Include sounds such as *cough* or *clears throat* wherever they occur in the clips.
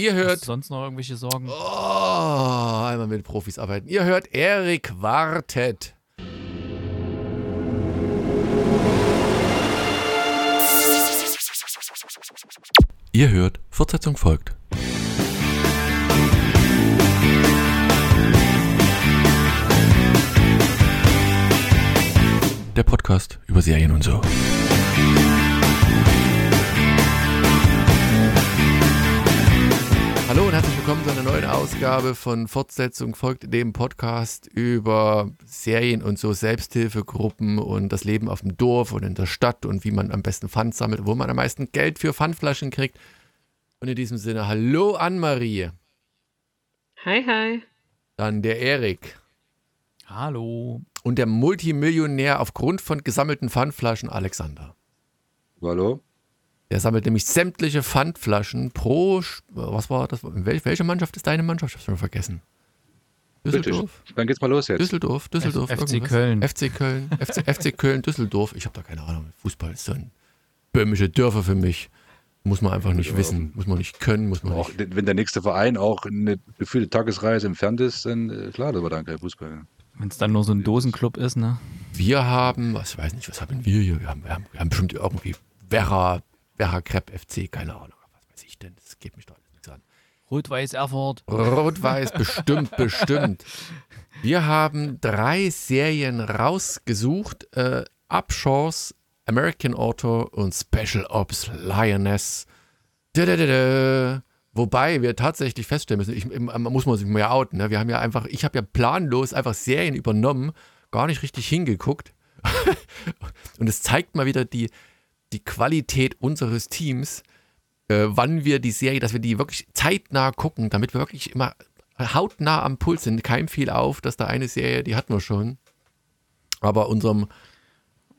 Ihr hört. Hast du sonst noch irgendwelche Sorgen? Oh, einmal mit Profis arbeiten. Ihr hört Erik wartet. Ihr hört, Fortsetzung folgt. Der Podcast über Serien und so. Herzlich willkommen zu einer neuen Ausgabe von Fortsetzung folgt dem Podcast über Serien und so Selbsthilfegruppen und das Leben auf dem Dorf und in der Stadt und wie man am besten Pfand sammelt, wo man am meisten Geld für Pfandflaschen kriegt. Und in diesem Sinne, hallo Anne-Marie. Hi, hi. Dann der Erik. Hallo. Und der Multimillionär aufgrund von gesammelten Pfandflaschen Alexander. Hallo. Der sammelt nämlich sämtliche Pfandflaschen pro. Was war das? Welche Mannschaft ist deine Mannschaft? Ich hab's schon vergessen. Düsseldorf? Dann geht's mal los jetzt. Düsseldorf, Düsseldorf. F FC Köln. FC Köln. FC, FC Köln, Düsseldorf. Ich habe da keine Ahnung. Fußball ist so ein böhmische Dörfer für mich. Muss man einfach nicht ja. wissen, muss man nicht können, muss man auch, nicht. Wenn der nächste Verein auch eine gefühlte Tagesreise entfernt ist, dann äh, klar, das war dann kein Fußball. Wenn es dann nur so ein Dosenclub ist, ne? Wir haben, was weiß nicht, was haben wir hier? Wir haben, wir haben, wir haben bestimmt irgendwie Werra, Werra Krepp FC, keine Ahnung. Was weiß ich denn? Das geht mich doch alles nichts an. Rot-Weiß Erfurt. Rot-Weiß, bestimmt, bestimmt. Wir haben drei Serien rausgesucht. Äh, Upshaws, American Auto und Special Ops Lioness. Da, da, da, Wobei wir tatsächlich feststellen müssen, ich, man muss man sich mal outen, ne? wir haben ja einfach, ich habe ja planlos einfach Serien übernommen, gar nicht richtig hingeguckt. *laughs* und es zeigt mal wieder die, die Qualität unseres Teams, äh, wann wir die Serie, dass wir die wirklich zeitnah gucken, damit wir wirklich immer hautnah am Puls sind. Keim viel auf, dass da eine Serie, die hatten wir schon. Aber unserem,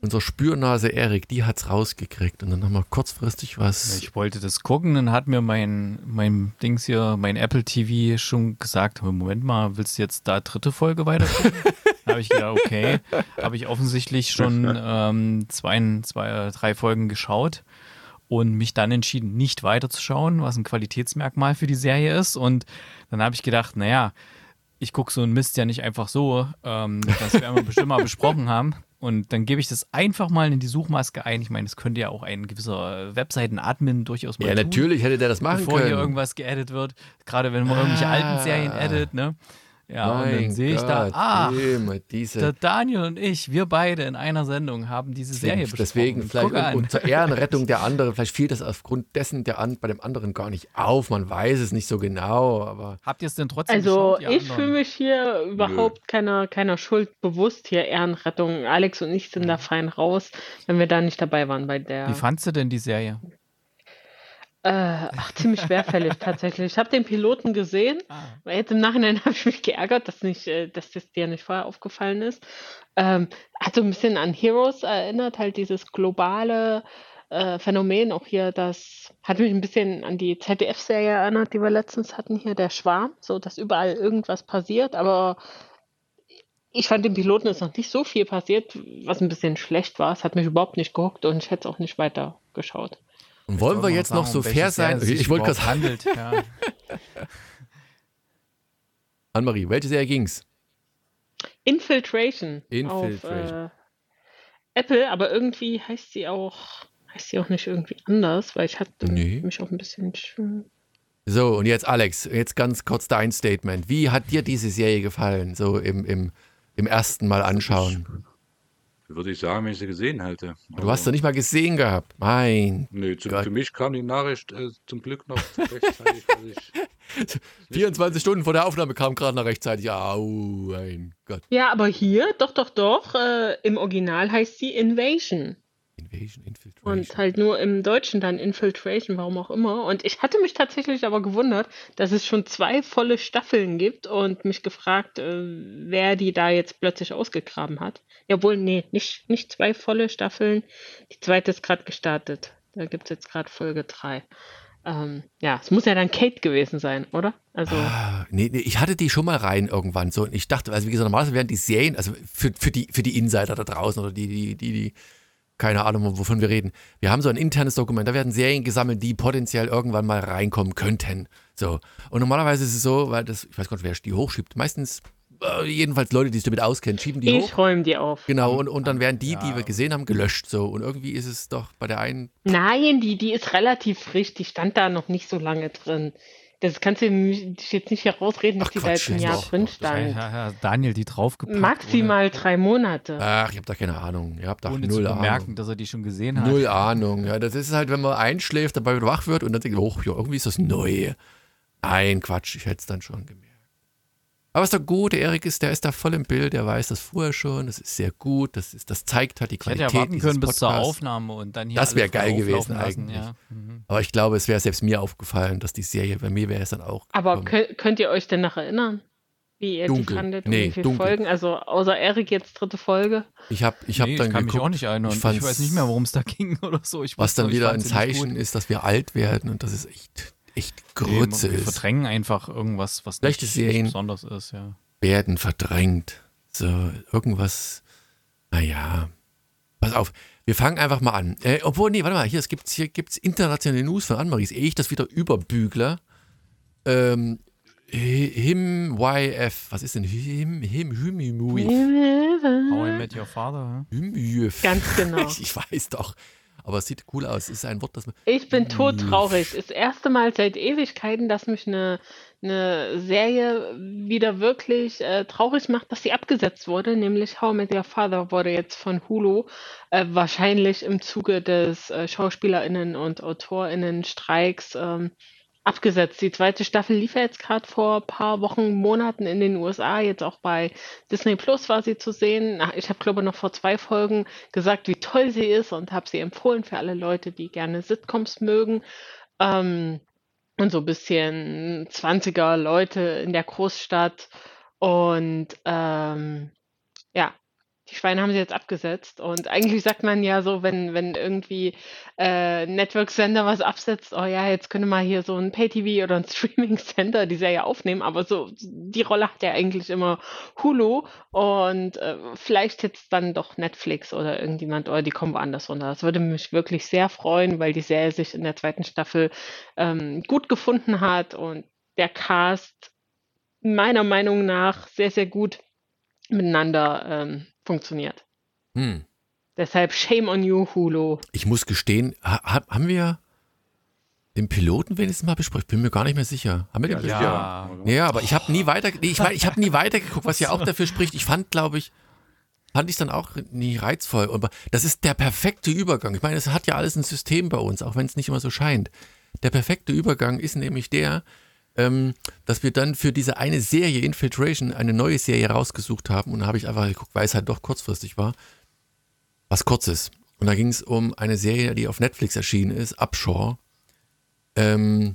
unser Spürnase Erik, die hat es rausgekriegt und dann haben wir kurzfristig was. Ich wollte das gucken, dann hat mir mein, mein Dings hier, mein Apple TV schon gesagt, Moment mal, willst du jetzt da dritte Folge weiter? *laughs* habe ich gedacht, okay, habe ich offensichtlich schon ähm, zwei, zwei, drei Folgen geschaut und mich dann entschieden, nicht weiterzuschauen, was ein Qualitätsmerkmal für die Serie ist. Und dann habe ich gedacht, naja, ich gucke so einen Mist ja nicht einfach so. Ähm, das werden wir bestimmt mal *laughs* besprochen haben. Und dann gebe ich das einfach mal in die Suchmaske ein. Ich meine, das könnte ja auch ein gewisser Webseiten-Admin durchaus mal Ja, tun, natürlich hätte der das machen bevor können. hier irgendwas geedit wird. Gerade wenn man irgendwelche alten Serien edit, ne? Ja, mein und dann sehe ich Gott, da, ah, immer diese. der Daniel und ich, wir beide in einer Sendung haben diese Serie besprochen. Deswegen, vielleicht und, und zur Ehrenrettung der *laughs* anderen, vielleicht fiel das aufgrund dessen der an, bei dem anderen gar nicht auf. Man weiß es nicht so genau, aber. Habt ihr es denn trotzdem Also geschaut, ich fühle mich hier überhaupt keiner, keiner Schuld bewusst hier, Ehrenrettung. Alex und ich sind da fein raus, wenn wir da nicht dabei waren bei der. Wie fandst du denn die Serie? Äh, ach, ziemlich schwerfällig tatsächlich. Ich habe den Piloten gesehen, weil jetzt im Nachhinein *laughs* habe ich mich geärgert, dass, nicht, äh, dass das dir nicht vorher aufgefallen ist. Ähm, hat so ein bisschen an Heroes erinnert, halt dieses globale äh, Phänomen. Auch hier, das hat mich ein bisschen an die ZDF-Serie erinnert, die wir letztens hatten hier, der Schwarm, so dass überall irgendwas passiert, aber ich fand im Piloten ist noch nicht so viel passiert, was ein bisschen schlecht war. Es hat mich überhaupt nicht gehuckt und ich hätte es auch nicht weiter geschaut. Wollen wir jetzt sagen, noch so fair sein? Serie Ich wollte gerade handelt. Ja. *laughs* Anne-Marie, welche Serie ging's? Infiltration. Infiltration. Auf, äh, Apple, aber irgendwie heißt sie auch, heißt sie auch nicht irgendwie anders, weil ich hatte Nee. mich auch ein bisschen. sch- So, und jetzt Alex, jetzt ganz kurz dein Statement. Wie hat dir diese Serie gefallen, so im, im, im ersten Mal anschauen? Würde ich sagen, wenn ich sie gesehen hätte. Du hast sie nicht mal gesehen gehabt. Mein. Nö, zu, für mich kam die Nachricht äh, zum Glück noch rechtzeitig. ich, *laughs* 24 Stunden vor der Aufnahme kam gerade noch rechtzeitig. Au, mein Gott. Ja, aber hier, doch, doch, doch, äh, im Original heißt sie Invasion. Invasion, Infiltration. Und halt nur im Deutschen dann Infiltration, warum auch immer. Und ich hatte mich tatsächlich aber gewundert, dass es schon zwei volle Staffeln gibt und mich gefragt, äh, wer die da jetzt plötzlich ausgegraben hat. Jawohl, nee, nicht, nicht zwei volle Staffeln. Die zweite ist gerade gestartet. Da gibt es jetzt gerade Folge 3. Ähm, ja, es muss ja dann Kate gewesen sein, oder? Also, Ah, nee, nee, ich hatte die schon mal rein irgendwann so und ich dachte, also wie gesagt, normalerweise wären die Serien, also für, für, die, für die Insider da draußen oder die, die, die, die keine Ahnung, wovon wir reden. Wir haben so ein internes Dokument, da werden Serien gesammelt, die potenziell irgendwann mal reinkommen könnten. So. Und normalerweise ist es so, weil das, ich weiß gar nicht, wer die hochschiebt. Meistens, äh, jedenfalls Leute, die sich damit auskennen, schieben die hoch. Ich räume die auf. Genau, und, und dann werden die, die Ja. wir gesehen haben, gelöscht. So. Und irgendwie ist es doch bei der einen. Nein, die, die ist relativ frisch, die stand da noch nicht so lange drin. Das kannst du jetzt nicht herausreden, dass Ach, die da Quatsch, jetzt ein Jahr doch, drin stand. ja, ja, Daniel, die draufgepackt. Maximal drei Monate. Ach, ich habe da keine Ahnung. Ihr habt da Ohne, null zu bemerken, Ahnung. dass er die schon gesehen hat. Null Ahnung. Ja, das ist halt, wenn man einschläft, dabei wach wird und dann denkt, oh, ja, irgendwie ist das neu. Ein Quatsch, ich hätte es dann schon gemerkt. Aber ist doch gut, Erik ist, der ist da voll im Bild, der weiß das vorher schon, das ist sehr gut, das, ist, das zeigt halt die Ich hätte Qualität ja warten können bis zur Podcasts. Aufnahme und dann hier Das wär alles frei geil gewesen lassen, eigentlich. Ja. Mhm. Aber ich glaube, es wäre selbst mir aufgefallen, dass die Serie, bei mir wäre es dann auch. Aber gekommen. könnt, könnt ihr euch denn noch erinnern, wie ihr Dunkel. die fandet und Nee, wie viele dunkel. Folgen? Also außer Erik jetzt dritte Folge. ich habe ich hab nee, dann ich kann geguckt, mich auch nicht erinnern. ich Ich, weiß nicht mehr, worum es da ging *laughs* oder so. Ich was dann wieder ein Zeichen ist, dass wir alt werden und das ist echt, echt Grütze wir ist. verdrängen einfach irgendwas, was Schlechte nicht, Serien. besonders ist, ja. werden verdrängt. So, irgendwas, naja. Pass auf, wir fangen einfach mal an. Äh, obwohl, nee, warte mal, hier, es gibt, hier gibt's internationale News von Annemaries. Ehe ich das wieder überbügle. Ähm, Him YF, was ist denn Him, Him, Hymimui? How I Met Your Father. Hymyf. Ganz genau. *laughs* Ich weiß doch. Aber es sieht cool aus. Es ist ein Wort, das. Ich bin todtraurig. Das erste Mal seit Ewigkeiten, dass mich eine, eine Serie wieder wirklich äh, traurig macht, dass sie abgesetzt wurde. Nämlich How I Met Your Father wurde jetzt von Hulu äh, wahrscheinlich im Zuge des äh, SchauspielerInnen und AutorInnen-Streiks ähm, abgesetzt. Die zweite Staffel lief ja jetzt gerade vor paar Wochen, Monaten in den USA. Jetzt auch bei Disney Plus war sie zu sehen. Ach, Ich habe, glaube ich, noch vor zwei Folgen gesagt, wie toll sie ist und habe sie empfohlen für alle Leute, die gerne Sitcoms mögen. Ähm, und so ein bisschen 20er Leute in der Großstadt. Und ähm, ja, die Schweine haben sie jetzt abgesetzt. Und eigentlich sagt man ja so, wenn, wenn irgendwie äh, Network-Sender was absetzt, oh ja, jetzt könnte man hier so ein Pay-TV oder ein *laughs* Streaming-Sender die Serie aufnehmen. Aber so, die Rolle hat ja eigentlich immer Hulu. Und äh, vielleicht jetzt dann doch Netflix oder irgendjemand, oder die kommen woanders runter. Das würde mich wirklich sehr freuen, weil die Serie sich in der zweiten Staffel ähm, gut gefunden hat und der Cast meiner Meinung nach sehr, sehr gut miteinander ähm, funktioniert. Hm. Deshalb Shame on you, Hulu. Ich muss gestehen, ha, ha- haben wir den Piloten wenigstens mal besprochen? Bin mir gar nicht mehr sicher. Haben wir den Ja. Ja, aber ich habe nie weiter, nee, ich, mein, ich habe nie weitergeguckt, was ja auch dafür spricht. Ich fand, glaube ich, fand ich dann auch nie reizvoll. Aber das ist der perfekte Übergang. Ich meine, es hat ja alles ein System bei uns, auch wenn es nicht immer so scheint. Der perfekte Übergang ist nämlich der, ähm, dass wir dann für diese eine Serie Infiltration eine neue Serie rausgesucht haben und da habe ich einfach geguckt, weil es halt doch kurzfristig war, was kurzes. Und da ging es um eine Serie, die auf Netflix erschienen ist, Upshore, ähm,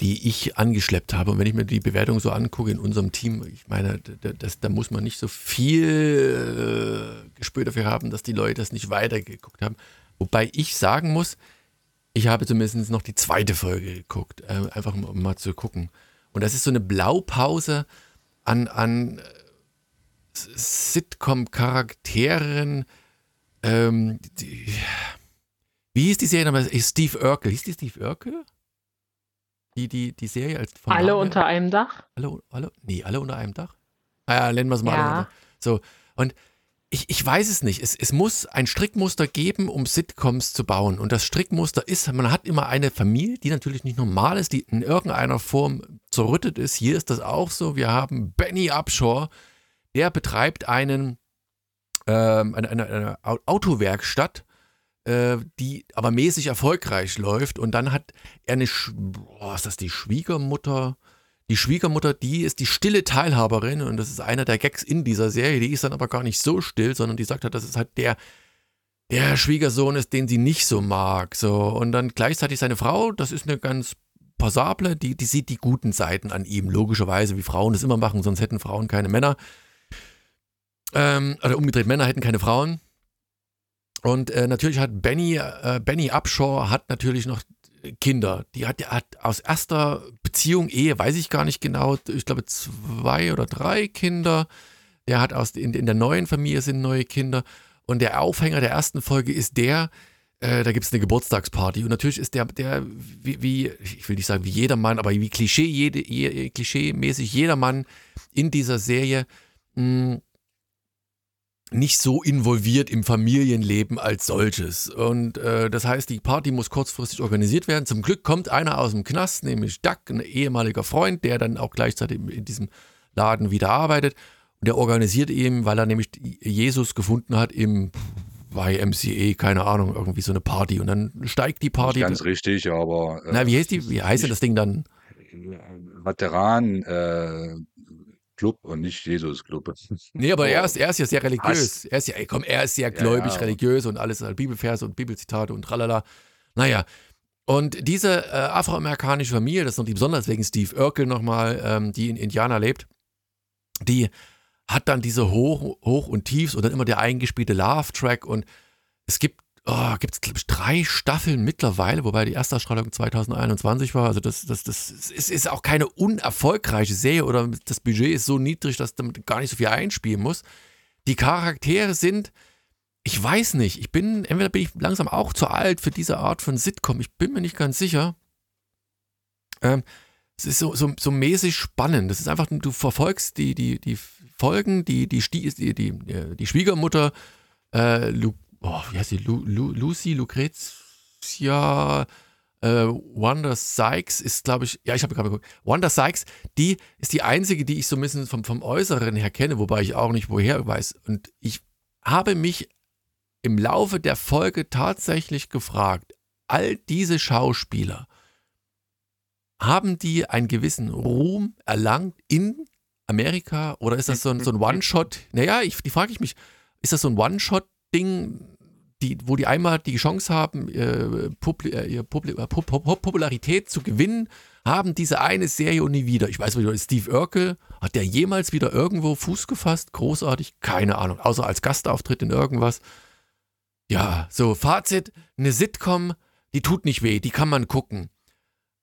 die ich angeschleppt habe. Und wenn ich mir die Bewertung so angucke in unserem Team, ich meine, da, da- das, da muss man nicht so viel äh, Gespür dafür haben, dass die Leute das nicht weitergeguckt haben. Wobei ich sagen muss, ich habe zumindest noch die zweite Folge geguckt, äh, einfach um, mal zu gucken. Und das ist so eine Blaupause an, an äh, Sitcom-Charakteren. Ähm, die, wie hieß die Serie nochmal? Steve Urkel. Hieß die Steve Urkel? Die, die, die Serie als vom Alle unter einem Dach. Alle, alle? Nee, alle unter einem Dach? Ah ja, nennen wir es mal. Ja. So, und ich, ich weiß es nicht. Es, es muss ein Strickmuster geben, um Sitcoms zu bauen. Und das Strickmuster ist, man hat immer eine Familie, die natürlich nicht normal ist, die in irgendeiner Form zerrüttet ist. Hier ist das auch so. Wir haben Benny Upshaw, der betreibt einen, ähm, eine, eine, eine Au- Autowerkstatt, äh, die aber mäßig erfolgreich läuft. Und dann hat er eine, Sch boah, ist das die Schwiegermutter? Die Schwiegermutter, die ist die stille Teilhaberin und das ist einer der Gags in dieser Serie. Die ist dann aber gar nicht so still, sondern die sagt halt, das ist halt der, der Schwiegersohn ist, den sie nicht so mag. So. Und dann gleichzeitig seine Frau, das ist eine ganz passable, die, die sieht die guten Seiten an ihm, logischerweise, wie Frauen das immer machen, sonst hätten Frauen keine Männer. Ähm, oder umgedreht, Männer hätten keine Frauen. Und äh, natürlich hat Benny, äh, Benny Upshaw hat natürlich noch Kinder. Die hat, hat aus erster Beziehung, Ehe, weiß ich gar nicht genau, ich glaube zwei oder drei Kinder. Der hat aus, in, in der neuen Familie sind neue Kinder. Und der Aufhänger der ersten Folge ist der, äh, da gibt es eine Geburtstagsparty. Und natürlich ist der, der wie, wie, ich will nicht sagen wie jedermann, aber wie Klischee, jede, je, klischee-mäßig jedermann in dieser Serie mh, hm, nicht so involviert im Familienleben als solches. Und äh, das heißt, die Party muss kurzfristig organisiert werden. Zum Glück kommt einer aus dem Knast, nämlich Duck, ein ehemaliger Freund, der dann auch gleichzeitig in diesem Laden wieder arbeitet. Und der organisiert ihm, weil er nämlich Jesus gefunden hat im YMCA, keine Ahnung, irgendwie so eine Party. Und dann steigt die Party. Nicht ganz richtig, aber. Äh, Na, wie heißt die? Wie heißt denn das Ding dann? Veteran äh, Club und nicht Jesus Club. Nee, aber er ist, er ist ja sehr religiös. Er ist ja, ey, komm, er ist sehr gläubig, ja, ja. religiös und alles halt Bibelverse und Bibelzitate und tralala. Naja. Und diese äh, afroamerikanische Familie, das ist noch die besonders wegen Steve Urkel nochmal, ähm, die in Indiana lebt, die hat dann diese Hoch, Hoch und Tiefs und dann immer der eingespielte Love-Track und es gibt oh, gibt es, glaube ich, drei Staffeln mittlerweile, wobei die erste Ausstrahlung 2021 war. Also das, das, das ist, ist auch keine unerfolgreiche Serie oder das Budget ist so niedrig, dass damit gar nicht so viel einspielen muss. Die Charaktere sind, ich weiß nicht, ich bin, entweder bin ich langsam auch zu alt für diese Art von Sitcom, ich bin mir nicht ganz sicher. Ähm, es ist so, so, so mäßig spannend. Das ist einfach, du verfolgst die, die, die Folgen, die, die, die, die, die Schwiegermutter, äh, Luke oh, wie heißt die? Lu, Lu, Lucy Lucrezia äh, Wanda Sykes ist, glaube ich, ja, ich habe gerade geguckt. Wanda Sykes, die ist die einzige, die ich so ein bisschen vom, vom Äußeren her kenne, wobei ich auch nicht woher weiß. Und ich habe mich im Laufe der Folge tatsächlich gefragt, all diese Schauspieler, haben die einen gewissen Ruhm erlangt in Amerika oder ist das so ein, so ein *laughs* One-Shot? Naja, ich, die frage ich mich, ist das so ein One-Shot Ding, die, wo die einmal die Chance haben, äh, Publi äh, Publi äh, Pop Pop Popularität zu gewinnen, haben diese eine Serie und nie wieder. Ich weiß nicht, Steve Urkel, hat der jemals wieder irgendwo Fuß gefasst? Großartig? Keine Ahnung. Außer als Gastauftritt in irgendwas. Ja, so, Fazit: Eine Sitcom, die tut nicht weh, die kann man gucken.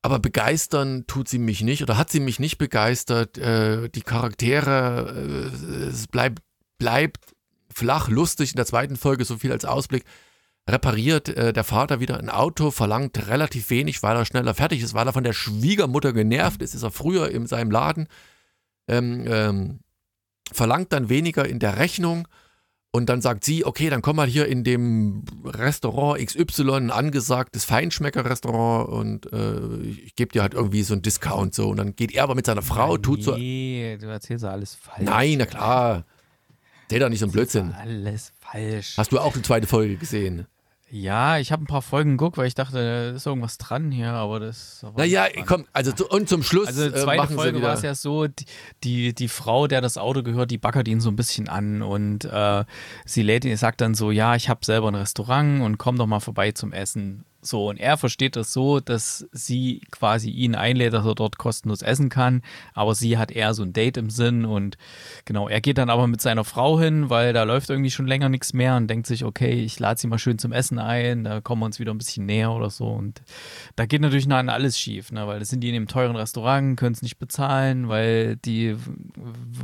Aber begeistern tut sie mich nicht oder hat sie mich nicht begeistert. Äh, die Charaktere, äh, es bleibt, bleibt flach, lustig in der zweiten Folge, so viel als Ausblick. Repariert äh, der Vater wieder ein Auto, verlangt relativ wenig, weil er schneller fertig ist, weil er von der Schwiegermutter genervt ist, ist er früher in seinem Laden, ähm, ähm, verlangt dann weniger in der Rechnung und dann sagt sie, okay, dann komm mal hier in dem Restaurant XY, ein angesagtes Feinschmecker-Restaurant und äh, ich gebe dir halt irgendwie so einen Discount so. Und dann geht er aber mit seiner Frau, tut so. Nee, du erzählst ja alles falsch. Nein, na klar. Erzähl doch nicht so ein Blödsinn. Alles falsch. Hast du auch die zweite Folge gesehen? Ja, ich habe ein paar Folgen geguckt, weil ich dachte, da ist irgendwas dran hier, aber das. Naja, komm, also zu, und zum Schluss. Also, äh, zweite äh, Folge war es ja so: die, die, die, Frau, der das Auto gehört, die backert ihn so ein bisschen an und äh, sie lädt ihn, sagt dann so: Ja, ich habe selber ein Restaurant und komm doch mal vorbei zum Essen. So, und er versteht das so, dass sie quasi ihn einlädt, dass er dort kostenlos essen kann, aber sie hat eher so ein Date im Sinn und genau, er geht dann aber mit seiner Frau hin, weil da läuft irgendwie schon länger nichts mehr und denkt sich, okay, ich lade sie mal schön zum Essen ein, da kommen wir uns wieder ein bisschen näher oder so und da geht natürlich dann alles schief, ne, weil das sind die in einem teuren Restaurant, können es nicht bezahlen, weil die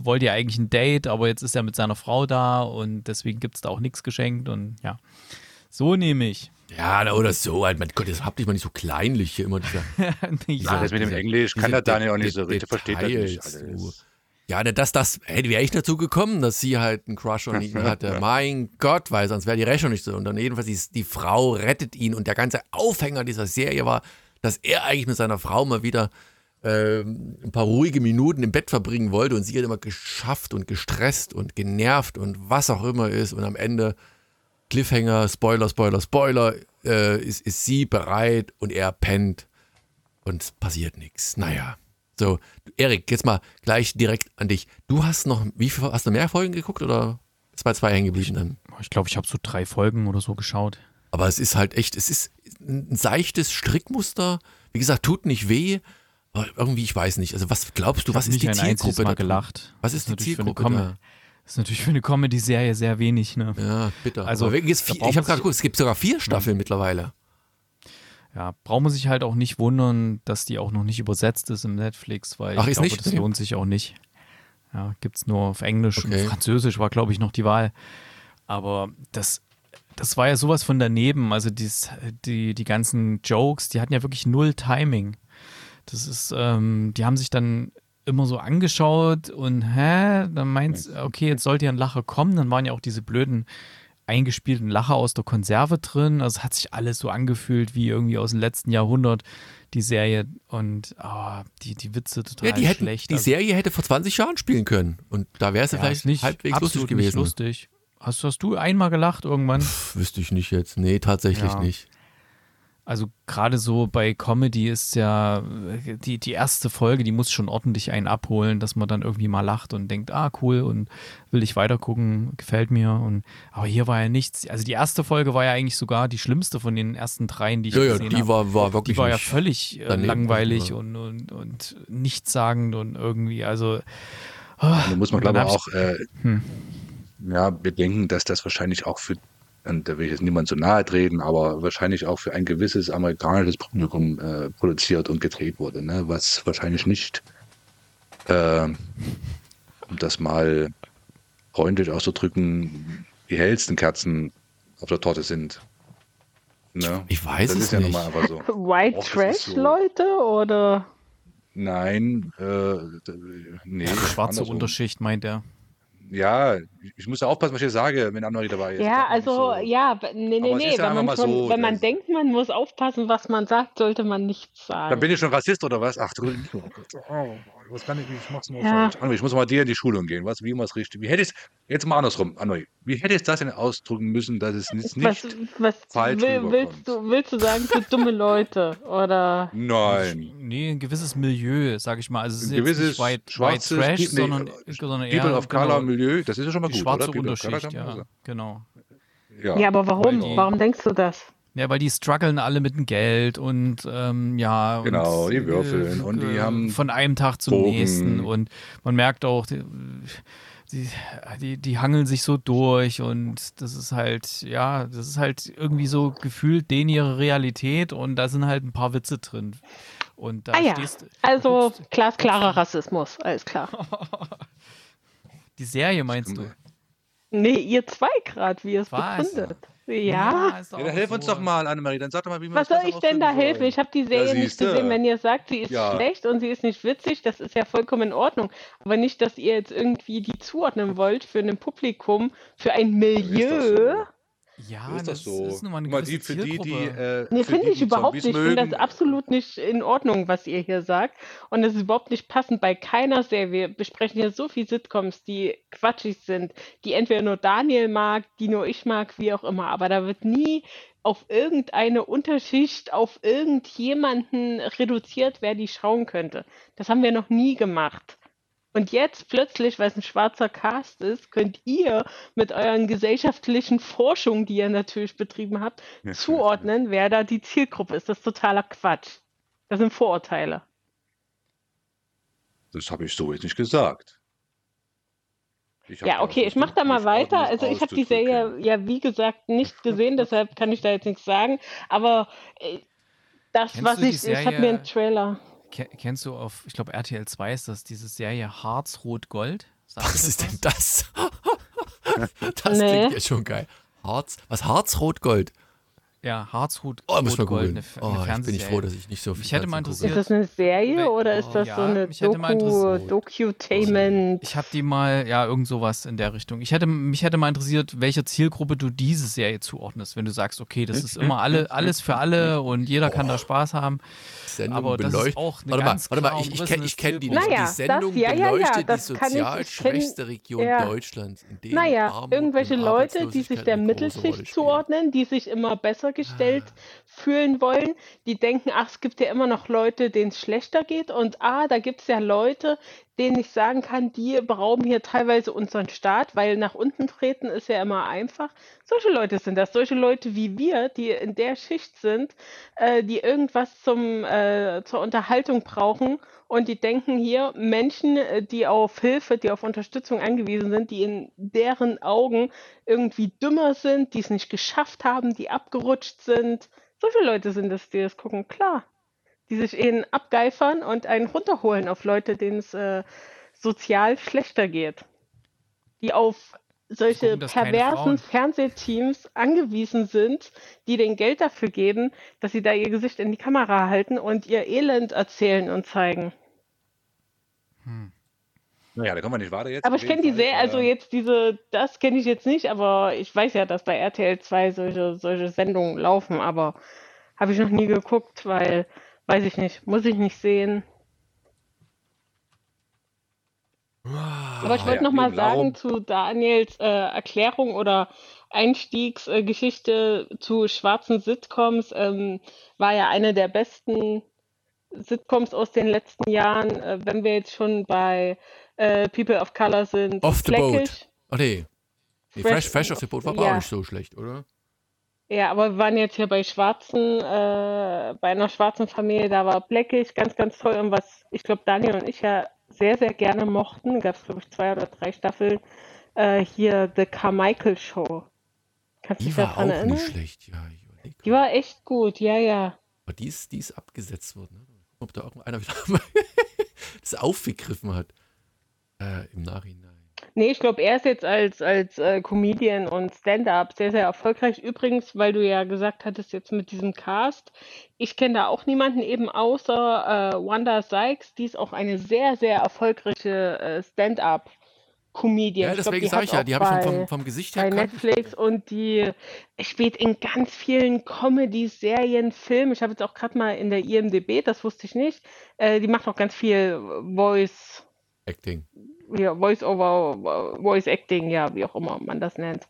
wollte ja eigentlich ein Date, aber jetzt ist er mit seiner Frau da und deswegen gibt es da auch nichts geschenkt und ja, so nehme ich. Ja, oder so halt. Mein Gott, das habt ich mal nicht so kleinlich hier immer. Dieser, *laughs* ja, das mit dem Englisch kann der Daniel auch nicht so richtig, versteht das nicht alles. Ja, dass das hätte wäre ich dazu gekommen, dass sie halt einen Crush on ihn hatte. *laughs* mein Gott, weil sonst wäre die Rechnung nicht so. Und dann jedenfalls die, die Frau rettet ihn und der ganze Aufhänger dieser Serie war, dass er eigentlich mit seiner Frau mal wieder äh, ein paar ruhige Minuten im Bett verbringen wollte und sie hat immer geschafft und gestresst und genervt und was auch immer ist und am Ende Cliffhanger, Spoiler, Spoiler, Spoiler, äh, ist, ist sie bereit und er pennt und es passiert nichts. Naja. So, Erik, jetzt mal gleich direkt an dich. Du hast noch, wie viel, hast du mehr Folgen geguckt oder ist bei zwei hängen geblieben dann? Ich glaube, ich habe so drei Folgen oder so geschaut. Aber es ist halt echt, es ist ein seichtes Strickmuster. Wie gesagt, tut nicht weh. Aber irgendwie, ich weiß nicht. Also, was glaubst du, was ist die Zielgruppe? Mal gelacht. Was ist die Zielgruppe? Da? Das ist natürlich für eine Comedy-Serie sehr wenig, ne? Ja, bitter. Also, vier, ich habe gerade geguckt, es gibt sogar vier Staffeln ja. mittlerweile. Ja, braucht man sich halt auch nicht wundern, dass die auch noch nicht übersetzt ist im Netflix, weil Ach, ich glaube, nicht? das lohnt sich auch nicht. Ja, gibt es nur auf Englisch okay. und Französisch war, glaube ich, noch die Wahl. Aber das, das war ja sowas von daneben. Also dies, die, die ganzen Jokes, die hatten ja wirklich null Timing. Das ist, ähm, die haben sich dann immer so angeschaut und hä, dann meint, okay, jetzt sollte ja ein Lacher kommen. Dann waren ja auch diese blöden eingespielten Lacher aus der Konserve drin. Also hat sich alles so angefühlt wie irgendwie aus dem letzten Jahrhundert, die Serie. Und oh, die, die Witze total Ja, die, hätten, schlecht. die Also, Serie hätte vor 20 Jahren spielen können. Und da wäre es ja, vielleicht nicht halbwegs lustig gewesen. Nicht lustig. Hast, hast du einmal gelacht irgendwann? Pff, wüsste ich nicht jetzt. Nee, tatsächlich Ja. nicht. Also gerade so bei Comedy ist ja die, die erste Folge, die muss schon ordentlich einen abholen, dass man dann irgendwie mal lacht und denkt, ah cool und will ich weitergucken, gefällt mir. Und aber hier war ja nichts. Also die erste Folge war ja eigentlich sogar die schlimmste von den ersten dreien, die ich Ja, ja, gesehen die habe. war, war wirklich Die war ja völlig äh, langweilig ja. und, und, und nichtssagend und irgendwie, also Da muss man, glaube ich, auch äh, Hm. ja, bedenken, dass das wahrscheinlich auch für, und da will ich jetzt niemand so nahe treten, aber wahrscheinlich auch für ein gewisses amerikanisches Publikum äh, produziert und gedreht wurde, ne? was wahrscheinlich nicht, äh, um das mal freundlich auszudrücken, die hellsten Kerzen auf der Torte sind. Ne? Ich weiß das es ist ja nicht. mal einfach so. *laughs* White Och, Trash, so. Leute, oder? Nein, äh, nee. schwarze andersrum. Unterschicht, meint er. Ja, ich- muss ja aufpassen, was ich hier sage, wenn Annemarie dabei ist. Ja, also, so- ja, b- nee, nee, nee, wenn man, einfach mal schon, so, wenn man denkt, man muss aufpassen, was man sagt, sollte man nichts sagen. Dann bin ich schon Rassist oder was? Ach du, oh Gott, oh, was kann ich, ich mach's nur Ja. falsch. Annemarie, ich muss mal dir in die Schulung gehen. Was, wie man es richtig, wie hätte ich jetzt mal andersrum, Annemarie, wie hätte ich das denn ausdrücken müssen, dass es nicht, was nicht was falsch will, willst, du, willst du sagen für dumme Leute? Oder nein. Nee, ein gewisses Milieu, sag ich mal. Also es ist Ein jetzt gewisses nicht white, white schwarzes Trash, Pe- nee, sondern, äh, sondern People eher of Color genau, Milieu, das ist ja schon mal die gut, schwarze oder? People of Color, Unterschicht, ja, genau. ja. ja, aber warum? Warum denkst du das? Ja, weil die strugglen alle mit dem Geld und ähm, ja. Genau, und, die würfeln und die haben von einem Tag zum Drogen. nächsten und man merkt auch, die, die, die, die hangeln sich so durch und das ist halt, ja, das ist halt irgendwie so gefühlt denen ihre Realität und da sind halt ein paar Witze drin. Und da Ah ja, stehst also glasklarer Rassismus, alles klar. *laughs* die Serie meinst du? Nee, ihr zwei gerade, wie ihr es Was? Ja. Ja, auch dann hilf uns so. doch mal, Annemarie, dann sag doch mal, wie man Was das soll ich denn da helfen? soll. Ich habe die Serie nicht siehste. gesehen. Wenn ihr sagt, sie ist Ja. schlecht und sie ist nicht witzig, das ist ja vollkommen in Ordnung. Aber nicht, dass ihr jetzt irgendwie die zuordnen wollt für ein Publikum, für ein Milieu. Ja, ist das so. ist nun mal eine Guck mal, die, für die, die, äh, Nee, finde ich die überhaupt Zombies nicht. Ich finde das absolut nicht in Ordnung, was ihr hier sagt. Und das ist überhaupt nicht passend bei keiner Serie. Wir besprechen hier so viele Sitcoms, die quatschig sind, die entweder nur Daniel mag, die nur ich mag, wie auch immer. Aber da wird nie auf irgendeine Unterschicht, auf irgendjemanden reduziert, wer die schauen könnte. Das haben wir noch nie gemacht. Und jetzt plötzlich, weil es ein schwarzer Cast ist, könnt ihr mit euren gesellschaftlichen Forschungen, die ihr natürlich betrieben habt, Ja, zuordnen, wer da die Zielgruppe ist. Das ist totaler Quatsch. Das sind Vorurteile. Das habe ich so jetzt nicht gesagt. Ja, okay, ich mache da mal weiter. Also ich habe die Serie ja wie gesagt nicht gesehen, *laughs* deshalb kann ich da jetzt nichts sagen. Aber äh, das, Kennst was ich, ich habe mir einen Trailer. Ke- Kennst du auf, ich glaube RTL 2 ist das, diese Serie Harz, Rot, Gold? Dir Was ist denn das? *laughs* das Nee. klingt ja schon geil. Harz, was Harz, Rot, Gold. Ja, Harz, Rot, Oh, muss Gold, googeln. eine, Oh, eine ich bin ich froh, dass ich nicht so viel Mich hätte mal Fernsehen Ist das eine Serie oder ist oh, das ja, so eine Doku, interessiert. Docutainment? Ich habe die mal, ja, irgend sowas in der Richtung. Ich hätte, mich hätte mal interessiert, welcher Zielgruppe du diese Serie zuordnest, wenn du sagst, okay, das ist immer alle, alles für alle und jeder kann da Spaß haben. Sendung aber das ist beleuchtet. auch eine warte mal, ganz warte mal, ich, ich kenne kenn die. Naja, die Sendung das- ja, ja, ja, beleuchtet das die kann ich- sozial ich kenn- schwächste Region ja. Deutschlands, in der Naja, Armut irgendwelche Leute, die sich der Mittelschicht zuordnen, die sich immer besser gestellt fühlen wollen, die denken, ach, es gibt ja immer noch Leute, denen es schlechter geht. Und ah, da gibt es ja Leute, denen ich sagen kann, die berauben hier teilweise unseren Staat, weil nach unten treten ist ja immer einfach. Solche Leute sind das, solche Leute wie wir, die in der Schicht sind, äh, die irgendwas zum, äh, zur Unterhaltung brauchen und die denken hier, Menschen, äh, die auf Hilfe, die auf Unterstützung angewiesen sind, die in deren Augen irgendwie dümmer sind, die es nicht geschafft haben, die abgerutscht sind. Solche Leute sind es, die das gucken, klar. Die sich eben abgeifern und einen runterholen auf Leute, denen es äh, sozial schlechter geht. Die auf solche gucken perversen. Fernsehteams angewiesen sind, die den Geld dafür geben, dass sie da ihr Gesicht in die Kamera halten und ihr Elend erzählen und zeigen. Naja, da kommen wir nicht weiter jetzt. Aber ich kenne die sehr, also jetzt diese, das kenne ich jetzt nicht, aber ich weiß ja, dass bei RTL 2 solche, solche Sendungen laufen, aber habe ich noch nie geguckt, weil, weiß ich nicht, muss ich nicht sehen. Aber ich Ah, wollte ja, noch mal sagen zu Daniels äh, Erklärung oder Einstiegsgeschichte zu schwarzen Sitcoms, ähm, war ja eine der besten Sitcoms aus den letzten Jahren. Äh, wenn wir jetzt schon bei äh, People of Color sind, Off the boat. Blackish. Ach nee. nee Fresh- Fresh, Fresh off the Boat war ja. auch nicht so schlecht, oder? Ja, aber wir waren jetzt hier bei schwarzen, äh, bei einer schwarzen Familie, da war Blackish ganz, ganz toll. Und was ich glaube, Daniel und ich ja sehr, sehr gerne mochten, gab es glaube ich zwei oder drei Staffeln, äh, hier The Carmichael Show. Kannst du Die dich war daran auch erinnern? nicht schlecht, ja. Die war echt gut, ja, ja. Aber die ist, die ist abgesetzt worden. Ne? Ob da irgendeiner wieder *laughs* das aufgegriffen hat. Äh, Im Nachhinein. Nee, ich glaube, er ist jetzt als, als äh, Comedian und Stand-up sehr, sehr erfolgreich. Übrigens, weil du ja gesagt hattest, jetzt mit diesem Cast, ich kenne da auch niemanden eben außer äh, Wanda Sykes, die ist auch eine sehr, sehr erfolgreiche äh, Stand-up-Comedian. Ja, Ich glaub, deswegen sage ich ja, die habe ich bei, vom, vom, Gesicht her bei. Netflix und die spielt in ganz vielen Comedy-Serien, Filmen. Ich habe jetzt auch gerade mal in der IMDb, das wusste ich nicht, äh, die macht auch ganz viel Voice Acting. Ja, Voice-over, Voice-Acting, ja, wie auch immer man das nennt.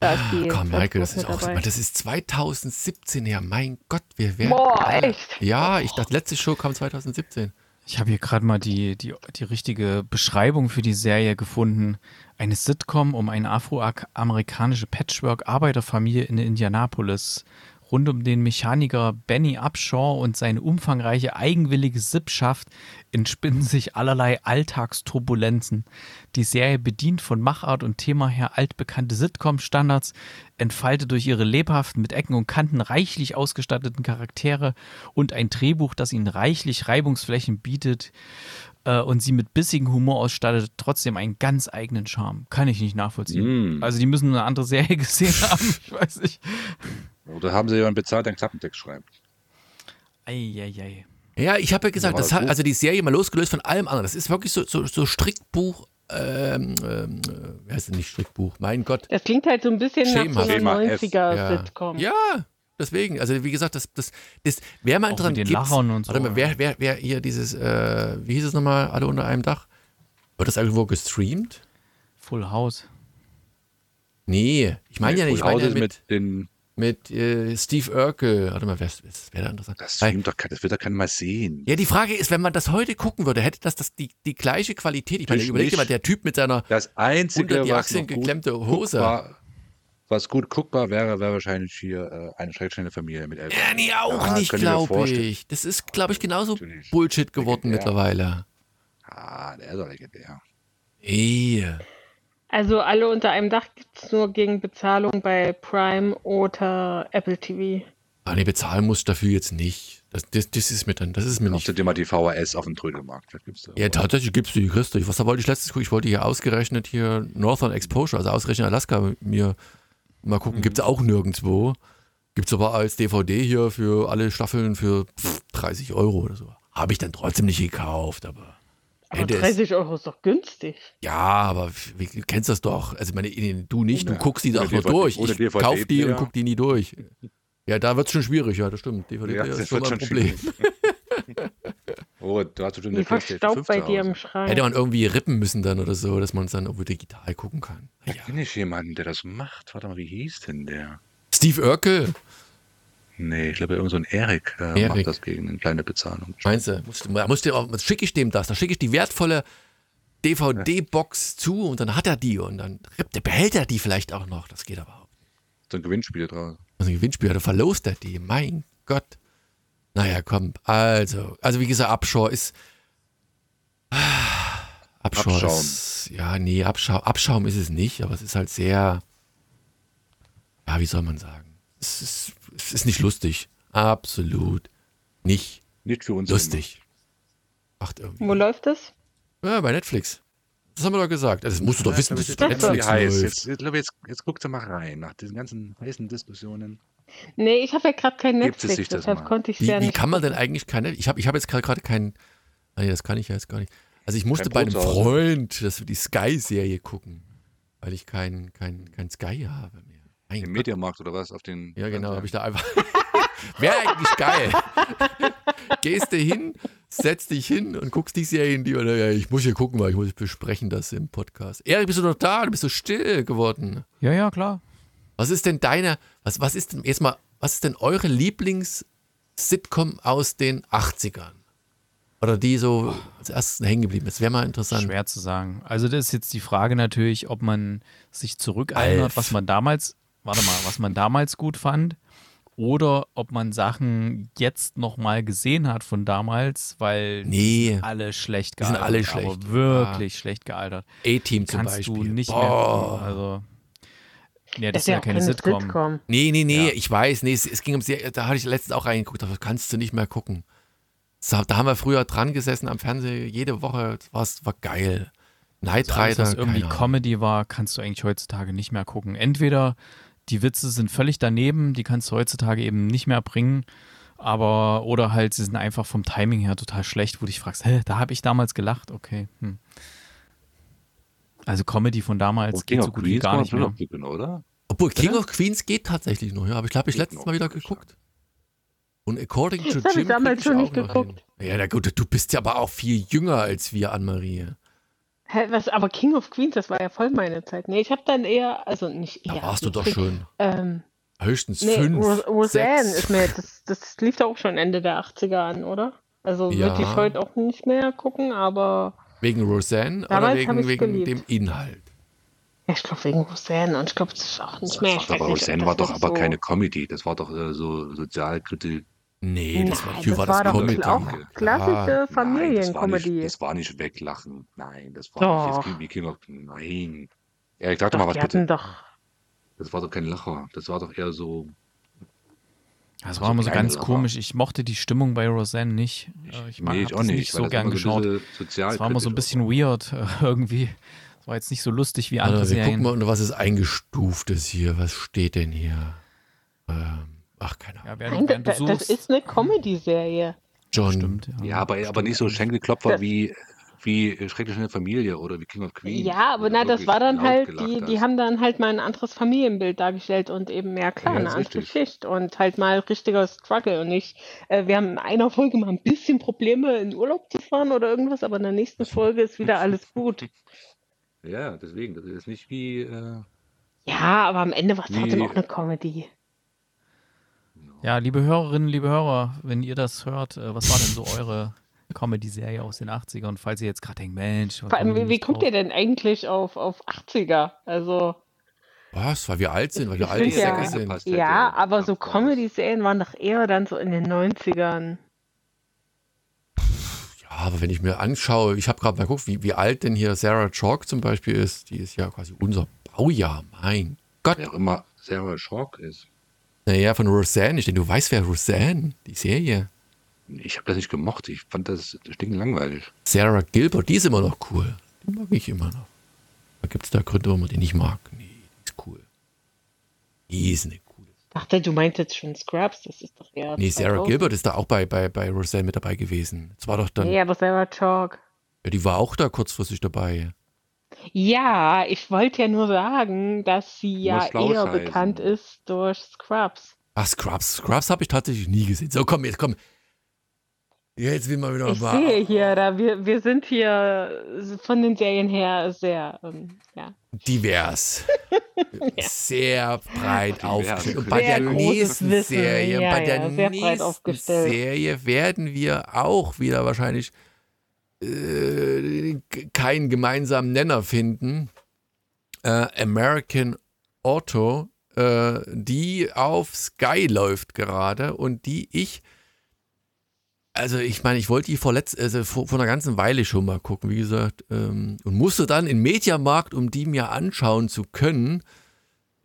Da ist die ganz Michael, das ist auch, dabei. das ist 2017 her. Mein Gott, wir werden. Boah, alle- echt? Ja, ich dachte, letzte Show kam 2017. Ich habe hier gerade mal die, die, die richtige Beschreibung für die Serie gefunden. Eine Sitcom um eine afroamerikanische Patchwork-Arbeiterfamilie in Indianapolis. Rund um den Mechaniker Benny Upshaw und seine umfangreiche eigenwillige Sippschaft entspinnen sich allerlei Alltagsturbulenzen. Die Serie bedient von Machart und Thema her altbekannte Sitcom-Standards, entfaltet durch ihre lebhaften, mit Ecken und Kanten reichlich ausgestatteten Charaktere und ein Drehbuch, das ihnen reichlich Reibungsflächen bietet äh, und sie mit bissigem Humor ausstattet, trotzdem einen ganz eigenen Charme. Kann ich nicht nachvollziehen. Mm. Also die müssen eine andere Serie *laughs* gesehen haben, ich weiß nicht. Oder haben sie jemanden bezahlt, der einen Klappentext schreibt? Eieiei. Ja, ich habe ja gesagt, das hat, also die Serie mal losgelöst von allem anderen. Das ist wirklich so, so, so Strickbuch, ähm, ähm, äh, wer heißt denn nicht Strickbuch? Mein Gott. Das klingt halt so ein bisschen nach Schema. so einer Schema F. 90er-Sitcom. Ja, deswegen. Also wie gesagt, das, das, das wäre mal interessant. den Lachern und so, Warte mal, ja. wer, wer, wer hier dieses, äh, wie hieß es nochmal, alle unter einem Dach? Wird das irgendwo gestreamt? Full House. Nee, ich meine ja nicht, ich Full meine House ja ist mit, mit den. Mit äh, Steve Urkel. Warte mal, wer, wer wäre da interessant? Das, streamt doch, kein- das wird doch keiner mal sehen. Ja, die Frage ist, wenn man das heute gucken würde, hätte das, das die, die gleiche Qualität. Ich meine, überleg dir mal, der Typ mit seiner Das Einzige, unter die Achseln geklemmte Hose. guckbar, was gut guckbar wäre, wäre wahrscheinlich hier äh, eine schreckliche Familie mit elf. Ja, nee, auch Ja, nicht, glaube ich. Das ist, glaube ich, genauso Natürlich. Bullshit geworden Ja. mittlerweile. Ah, der ist doch legendär. Ey. Also alle unter einem Dach gibt es nur gegen Bezahlung bei Prime oder Apple TV. Ah, nee, bezahlen muss dafür jetzt nicht. Das, das, das ist mir dann, das ist mir Kaufst du nicht. dir mal die VHS auf dem Trödelmarkt? Gibt's da Ja, tatsächlich gibst du die Christoph. Was wollte ich letztes gucken? Ich wollte hier ausgerechnet hier Northern Exposure, also ausgerechnet Alaska mir mal gucken. Gibt es auch nirgendwo. Gibt es aber als DVD hier für alle Staffeln für pff, 30 Euro oder so. Habe ich dann trotzdem nicht gekauft, aber. Aber hätte es- 30 Euro ist doch günstig. Ja, aber wie, du kennst das doch. Also, ich meine, du nicht, du guckst die doch nur durch. Ich DVD kauf die und Player. guck die nie durch. Ja, da wird es schon schwierig, ja, das stimmt. DVD Ja, ist das schon wird mal ein schon Problem. *laughs* Oh, du hast bestimmt Die eine verstaubt 5 bei dir im Schrank. Hätte man irgendwie rippen müssen dann oder so, dass man es dann irgendwo digital gucken kann. Da Ja. kenne ich jemanden, der das macht. Warte mal, wie hieß denn der? Steve Urkel, Nee, ich glaube, irgend so ein Erik, äh, Erik. macht das gegen eine kleine Bezahlung. meinst du? Musst, du- musst du auch, schicke ich dem das. Dann schicke ich die wertvolle DVD-Box zu und dann hat er die und dann behält er die vielleicht auch noch. Das geht aber auch. So ein Gewinnspiel draus. Also ein Gewinnspiel, da verlost er die. Mein Gott. Naja, komm. Also, also wie gesagt, Abschau ist. *sighs* Ah, Abschau Abschaum. ist. Ja, nee, Abschau, Abschaum ist es nicht, aber es ist halt sehr. Ja, wie soll man sagen? Es ist, es ist nicht lustig. Absolut nicht Nicht für uns. lustig. Macht irgendwie. Wo läuft das? Ja, bei Netflix. Das haben wir doch gesagt. Also, das musst du doch wissen, dass es bei ist Netflix heiß. läuft. Jetzt, jetzt, jetzt, jetzt guckt mal rein, nach diesen ganzen heißen Diskussionen. Nee, ich habe ja gerade kein Netflix, sich das deshalb mal? konnte ich Wie, ja wie nicht. kann man denn eigentlich keine. Ich habe ich hab jetzt gerade keinen. Ah, nee, das kann ich ja jetzt gar nicht. Also, ich musste bei einem. Freund, dass wir die Sky-Serie gucken, weil ich kein, kein, kein Sky habe mehr. Mein Im Gott. Mediamarkt oder was? Auf den Ja, genau, habe ich da einfach. *laughs* Wäre eigentlich geil. Gehst du hin, setzt dich hin und guckst die Serie in die oder ja, ich muss hier gucken, weil ich muss besprechen das im Podcast. Erik, bist du noch da? Du bist so still geworden. Ja, ja, klar. Was ist denn deine, was, was ist denn, erstmal, was ist denn eure Lieblings-Sitcom aus den 80ern? Oder die so als erstes hängen geblieben ist? Wäre mal interessant. Schwer zu sagen. Also das ist jetzt die Frage natürlich, ob man sich zurückerinnert, was man damals, warte mal, was man damals gut fand, oder ob man Sachen jetzt nochmal gesehen hat von damals, weil Nee, alle schlecht Die sind gealtert. alle schlecht. Aber wirklich schlecht gealtert. A-Team zum Kannst Beispiel. du nicht mehr Boah. gucken. Also, nee, das Das ist ja keine Sitcom. Nee, nee, nee, Ja. ich weiß, nee, es, es ging um sehr, da hatte ich letztens auch reingeguckt, das kannst du nicht mehr gucken. So, da haben wir früher dran gesessen am Fernseher, jede Woche, das war, war geil. Night Also alles, Rider, was irgendwie. Comedy war, kannst du eigentlich heutzutage nicht mehr gucken. Entweder die Witze sind völlig daneben, die kannst du heutzutage eben nicht mehr bringen, aber oder halt sie sind einfach vom Timing her total schlecht, wo du dich fragst, hä, da habe ich damals gelacht, okay. Hm. Also Comedy von damals Und geht so gut wie gar nicht mehr. gucken, oder? Obwohl King of Queens geht tatsächlich noch, ja, aber ich glaube, ich noch, mal wieder geguckt. Und According to Das hab ich Jim damals schon nicht geguckt. Ja, na gut, du bist ja aber auch viel jünger als wir, Anne-Marie. Hä, was, aber King of Queens, das war ja voll meine Zeit. Nee, ich habe dann eher, also nicht eher. Da warst du doch schon Ähm, höchstens nee, fünf, Ro Roseanne sechs. ist mir, das, das lief doch auch schon Ende der 80er an, oder? Also Ja. würde ich heute auch nicht mehr gucken, aber Wegen Roseanne oder wegen, wegen dem Inhalt? ja, ich glaube wegen Roseanne und ich glaube, das ist auch nicht mehr. Aber Roseanne war doch aber so keine Comedy, das war doch äh, so Sozialkritik. Nee, das war, Nein, hier das war war das doch Comedy. auch klassische das war, Familienkomödie. nicht, das war nicht weglachen. Nein, das war Doch. nicht jetzt of Nein. Erik, sag doch, Doch, mal was bitte. hatten doch. Das war doch kein Lacher. Das war doch eher so. Das So war immer so ganz Sachen. komisch. Ich mochte die Stimmung bei Roseanne nicht. Äh, Ich, mag, nee, ich auch das nicht. nicht weil so das gern geschaut. Das war immer so ein bisschen weird *laughs* irgendwie. Das war jetzt nicht so lustig wie andere Also, wir gucken Serien. mal, unter was ist eingestuftes hier? Was steht denn hier? Ähm, ach, keine Ahnung. Ja, während, Nein, während du das, ist eine Comedy-Serie. John. stimmt. Ja, Ja, aber, aber nicht so Schenkelklopfer Das- wie, wie Schrecklich in der Familie oder wie King of Queens. Ja, aber na, das war dann halt, die, die haben dann halt mal ein anderes Familienbild dargestellt und eben mehr klar, Ja, eine andere richtig. Schicht und halt mal richtiger Struggle und nicht, äh, wir haben in einer Folge mal ein bisschen Probleme in Urlaub zu fahren oder irgendwas, aber in der nächsten Folge ist wieder alles *laughs* gut. Ja, deswegen. Das ist nicht wie. Äh, Ja, aber am Ende war es trotzdem auch eine Comedy. Ja, liebe Hörerinnen, liebe Hörer, wenn ihr das hört, äh, was war denn so eure *laughs* Comedy-Serie aus den 80ern? Falls ihr jetzt gerade denkt, Mensch, Vor allem, wie, wie kommt ihr denn eigentlich auf, auf 80er? Also, Was? Weil wir alt sind, weil wir alte ja- Säcke sind. ja, aber so Comedy-Serien waren doch eher dann so in den 90ern. Ja, aber wenn ich mir anschaue, ich habe gerade mal geguckt, wie, wie alt denn hier Sarah Chalk zum Beispiel ist. Die ist ja quasi unser Baujahr. Mein Gott. Wer auch immer Sarah Shock ist. Naja, von Roseanne. Ich denke, du weißt, wer Roseanne, die Serie. Ich habe das nicht gemocht. Ich fand das stinklangweilig. Sarah Gilbert, die ist immer noch cool. Die mag ich immer noch. Da gibt es da Gründe, warum man die nicht mag. Nee, die ist cool. Die ist eine coole. Dachte, du meintest schon Scrubs, das ist doch eher. Nee, Sarah 2000. Gilbert ist da auch bei, bei, bei Roseanne mit dabei gewesen. Das war doch dann, Nee, aber Sarah Chalk. ja, die war auch da kurzfristig dabei. Ja, ich wollte ja nur sagen, dass sie ja schlau eher scheißen. bekannt ist durch Scrubs. Ach, Scrubs. Scrubs habe ich tatsächlich nie gesehen. So, komm, jetzt komm. Jetzt will man wieder Ich mal. sehe hier, da wir, wir sind hier von den Serien her sehr, ähm, ja. divers. *laughs* Sehr breit Divers. aufgestellt. Und bei Sehr der großes nächsten Wissen. Serie, Ja, bei ja, der sehr breit nächsten aufgestellt. Serie werden wir auch wieder wahrscheinlich äh, keinen gemeinsamen Nenner finden. Äh, American Auto, äh, die auf Sky läuft gerade und die ich also ich meine, ich wollte die vor, letzt, also vor, vor einer ganzen Weile schon mal gucken, wie gesagt, ähm, und musste dann in Mediamarkt, um die mir anschauen zu können.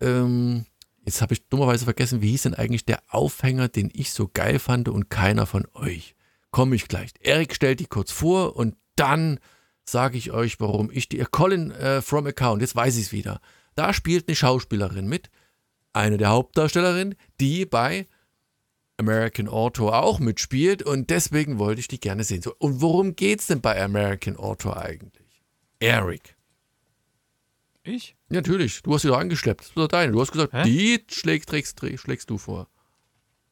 Ähm, jetzt habe ich dummerweise vergessen, wie hieß denn eigentlich der Aufhänger, den ich so geil fand und keiner von euch. Komme ich gleich. Erik stellt die kurz vor und dann sage ich euch, warum ich die. Colin äh, from Account, jetzt weiß ich es wieder. Da spielt eine Schauspielerin mit, eine der Hauptdarstellerinnen, die bei American Auto auch mitspielt und deswegen wollte ich die gerne sehen. So, und worum geht's denn bei American Auto eigentlich? Eric. Ich? Natürlich, du hast sie doch angeschleppt. Das ist doch deine. Du hast gesagt, Hä? die schlägst, trägst, schlägst du vor.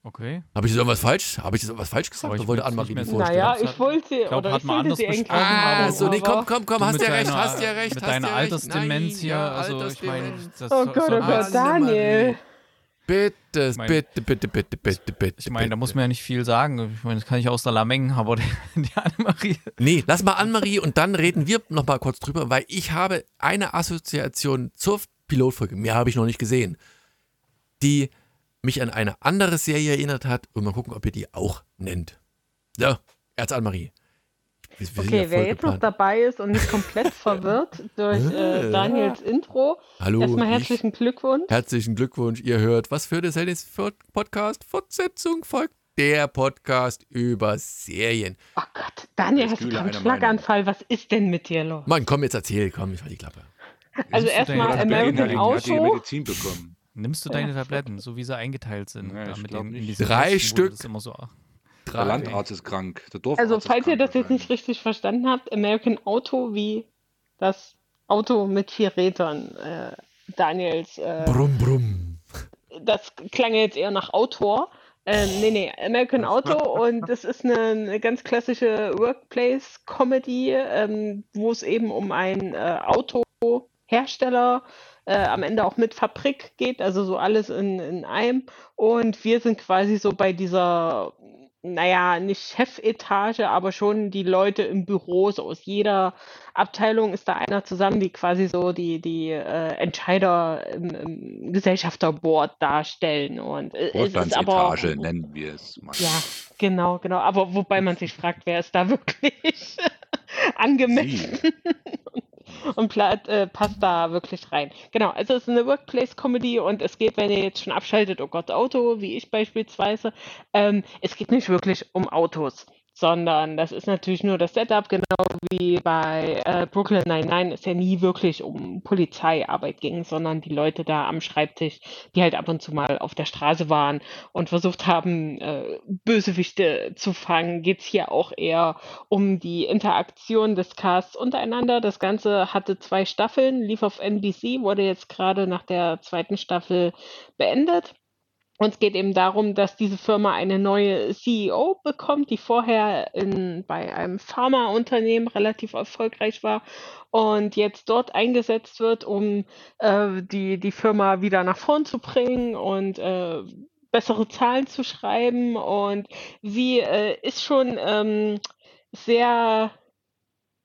Okay. Habe ich jetzt irgendwas falsch? Habe ich jetzt irgendwas falsch gesagt? Ich Oder wollte Annemarie nicht vorstellen? Naja, ich wollte glaub, oder hat ich man wollte anders sie eigentlich Ah, aber- so, nee, komm, komm, komm, Du hast ja recht, deiner- hast ja recht. Mit deiner. Altersdemenz hier, ja, also ich meine, Altersdemenz. das Oh Gott, oh Gott. Daniel. Bitte, mein- bitte, bitte, bitte, bitte, bitte. Ich meine, da muss man ja nicht viel sagen. Ich meine, das kann ich aus der Lameng, aber *laughs* die, die Annemarie. Nee, lass mal Annemarie und dann reden wir noch mal kurz drüber, weil ich habe eine Assoziation zur Pilotfolge, mehr habe ich noch nicht gesehen, die mich an eine andere Serie erinnert hat und mal gucken, ob ihr die auch nennt. Ja, Erz Annemarie. Wir- wir sind ja Okay, wer jetzt noch dabei ist und nicht komplett *laughs* verwirrt durch äh, Äh. Daniels Intro, Hallo, erstmal ich- herzlichen Glückwunsch. Herzlichen Glückwunsch, ihr hört, was für der Podcast? Fortsetzung folgt der Podcast über Serien. Oh Gott, Daniel, Ich hast du einen Schlaganfall? Was ist denn mit dir los? Mann, komm, jetzt erzähl, komm, ich war die Klappe. Also erstmal American Tabletten? Hat die Auto. Medizin bekommen. Nimmst du deine Tabletten, so wie sie eingeteilt sind? Ja, den, in diesen Drei Kästen, wo Stück. Das immer so, Der Landarzt ist krank. Der Dorfarzt Also, ist falls ihr das jetzt nicht richtig verstanden habt, American Auto wie das Auto mit vier Rädern. Äh, Daniels, äh, Brumm, brumm. das klang jetzt eher nach Autor. Äh, nee, nee, American Auto *laughs* und das ist eine, eine ganz klassische Workplace-Comedy, ähm, wo es eben um einen äh, Autohersteller, äh, am Ende auch mit Fabrik geht, also so alles in, in einem. Und wir sind quasi so bei dieser, naja, nicht Chefetage, aber schon die Leute im Büro, so aus jeder Abteilung ist da einer zusammen, die quasi so die, die äh, Entscheider im, im Gesellschafterboard darstellen. Und äh, es ist aber. Nennen wir es mal. Ja, genau, genau. Aber wobei man sich fragt, wer ist da wirklich *laughs* angemessen und äh, passt da wirklich rein. Genau, also es ist eine Workplace-Comedy und es geht, wenn ihr jetzt schon abschaltet, oh Gott, Auto, wie ich beispielsweise, ähm, es geht nicht wirklich um Autos, sondern das ist natürlich nur das Setup, genau wie bei äh, Brooklyn Nine-Nine es ja nie wirklich um Polizeiarbeit ging, sondern die Leute da am Schreibtisch, die halt ab und zu mal auf der Straße waren und versucht haben, äh, Bösewichte zu fangen, geht's hier auch eher um die Interaktion des Casts untereinander. Das Ganze hatte zwei Staffeln, lief auf NBC, wurde jetzt gerade nach der zweiten Staffel beendet. Und es geht eben darum, dass diese Firma eine neue CEO bekommt, die vorher in, bei einem Pharmaunternehmen relativ erfolgreich war und jetzt dort eingesetzt wird, um äh, die, die Firma wieder nach vorn zu bringen und äh, bessere Zahlen zu schreiben. Und sie äh, ist schon ähm, sehr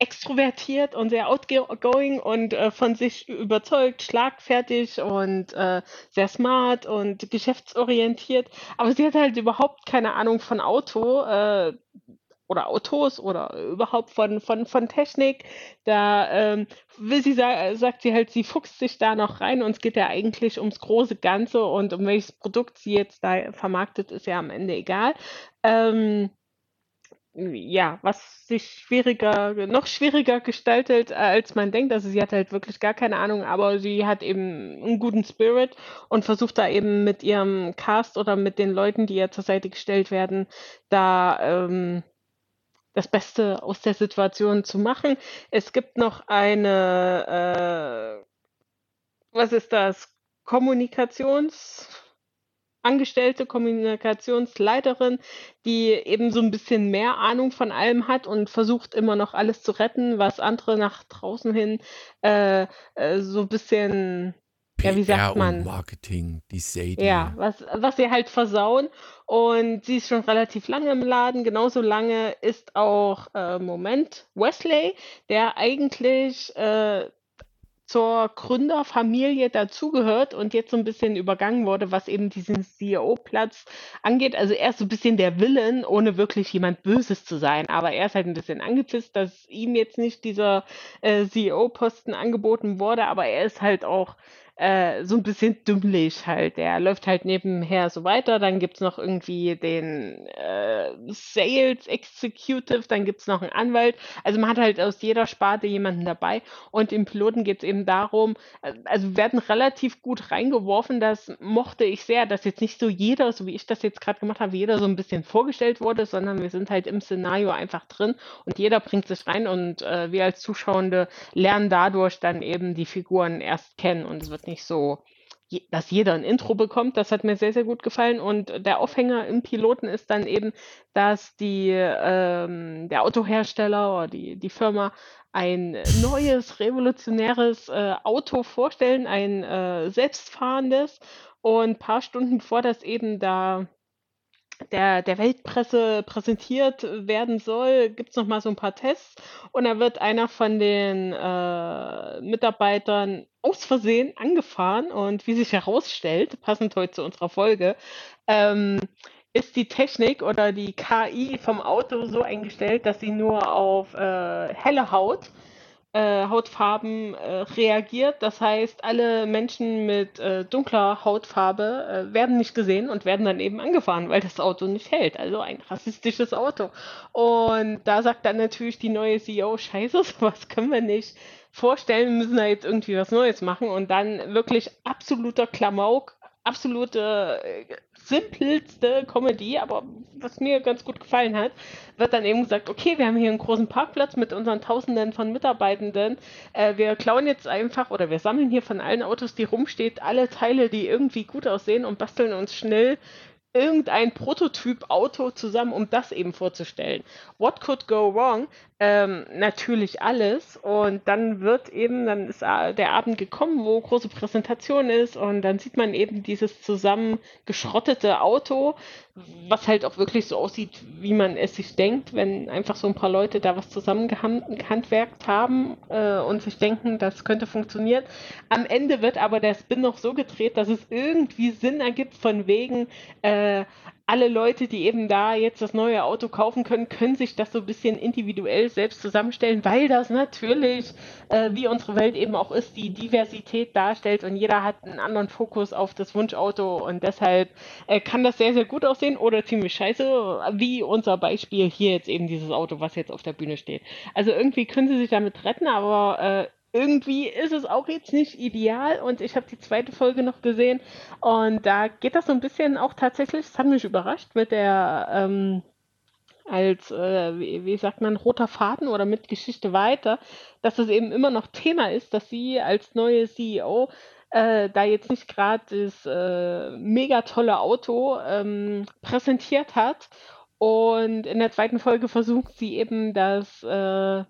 extrovertiert und sehr outgoing und äh, von sich überzeugt, schlagfertig und äh, sehr smart und geschäftsorientiert. Aber sie hat halt überhaupt keine Ahnung von Auto äh, oder Autos oder überhaupt von, von, von Technik. Da ähm, will sie sa sagt sie halt, sie fuchst sich da noch rein und es geht ja eigentlich ums große Ganze und um welches Produkt sie jetzt da vermarktet, ist ja am Ende egal. Ähm, ja, was sich schwieriger, noch schwieriger gestaltet, äh, als man denkt. Also sie hat halt wirklich gar keine Ahnung, aber sie hat eben einen guten Spirit und versucht da eben mit ihrem Cast oder mit den Leuten, die ihr zur Seite gestellt werden, da ähm, das Beste aus der Situation zu machen. Es gibt noch eine, äh, was ist das? Kommunikations Angestellte, Kommunikationsleiterin, die eben so ein bisschen mehr Ahnung von allem hat und versucht immer noch alles zu retten, was andere nach draußen hin äh, äh, so ein bisschen, ja, wie sagt man? und Marketing, die Sadie. Ja, was, was sie halt versauen. Und sie ist schon relativ lange im Laden. Genauso lange ist auch, äh, Moment, Wesley, der eigentlich äh, zur Gründerfamilie dazugehört und jetzt so ein bisschen übergangen wurde, was eben diesen CEO-Platz angeht. Also er ist so ein bisschen der Villain, ohne wirklich jemand Böses zu sein. Aber er ist halt ein bisschen angepisst, dass ihm jetzt nicht dieser äh, CEO-Posten angeboten wurde. Aber er ist halt auch äh, so ein bisschen dümmlich halt. Der läuft halt nebenher so weiter. Dann gibt es noch irgendwie den äh, Sales Executive, dann gibt es noch einen Anwalt. Also man hat halt aus jeder Sparte jemanden dabei. Und im Piloten geht es eben darum, äh, also werden relativ gut reingeworfen. Das mochte ich sehr, dass jetzt nicht so jeder, so wie ich das jetzt gerade gemacht habe, jeder so ein bisschen vorgestellt wurde, sondern wir sind halt im Szenario einfach drin und jeder bringt sich rein und äh, wir als Zuschauende lernen dadurch dann eben die Figuren erst kennen und es wird nicht so, dass jeder ein Intro bekommt. Das hat mir sehr, sehr gut gefallen. Und der Aufhänger im Piloten ist dann eben, dass die, ähm, der Autohersteller oder die, die Firma ein neues, revolutionäres äh, Auto vorstellen, ein äh, selbstfahrendes. Und ein paar Stunden vor das eben da der, der Weltpresse präsentiert werden soll, gibt es nochmal so ein paar Tests. Und da wird einer von den äh, Mitarbeitern aus Versehen angefahren. Und wie sich herausstellt, passend heute zu unserer Folge, ähm, ist die Technik oder die KI vom Auto so eingestellt, dass sie nur auf äh, helle Haut äh, Hautfarben äh, reagiert. Das heißt, alle Menschen mit äh, dunkler Hautfarbe äh, werden nicht gesehen und werden dann eben angefahren, weil das Auto nicht hält. Also ein rassistisches Auto. Und da sagt dann natürlich die neue CEO, scheiße, *laughs* sowas können wir nicht vorstellen, wir müssen da jetzt irgendwie was Neues machen. Und dann wirklich absoluter Klamauk, absolute äh, simpelste Comedy, aber was mir ganz gut gefallen hat, wird dann eben gesagt, okay, wir haben hier einen großen Parkplatz mit unseren Tausenden von Mitarbeitenden. Äh, wir klauen jetzt einfach oder wir sammeln hier von allen Autos, die rumsteht, alle Teile, die irgendwie gut aussehen und basteln uns schnell irgendein Prototyp-Auto zusammen, um das eben vorzustellen. What could go wrong? Ähm, natürlich alles. Und dann wird eben, dann ist der Abend gekommen, wo große Präsentation ist und dann sieht man eben dieses zusammengeschrottete Auto, was halt auch wirklich so aussieht, wie man es sich denkt, wenn einfach so ein paar Leute da was zusammengehandwerkt haben äh, und sich denken, das könnte funktionieren. Am Ende wird aber der Spin noch so gedreht, dass es irgendwie Sinn ergibt von wegen, äh, alle Leute, die eben da jetzt das neue Auto kaufen können, können sich das so ein bisschen individuell selbst zusammenstellen, weil das natürlich, äh, wie unsere Welt eben auch ist, die Diversität darstellt und jeder hat einen anderen Fokus auf das Wunschauto und deshalb äh, kann das sehr, sehr gut aussehen oder ziemlich scheiße, wie unser Beispiel hier jetzt eben dieses Auto, was jetzt auf der Bühne steht. Also irgendwie können sie sich damit retten, aber äh, irgendwie ist es auch jetzt nicht ideal und ich habe die zweite Folge noch gesehen und da geht das so ein bisschen auch tatsächlich, das hat mich überrascht mit der ähm, als, äh, wie, wie, sagt man, roter Faden oder mit Geschichte weiter, dass es eben immer noch Thema ist, dass sie als neue CEO äh, da jetzt nicht gerade das äh, mega tolle Auto ähm, präsentiert hat und in der zweiten Folge versucht sie eben das äh,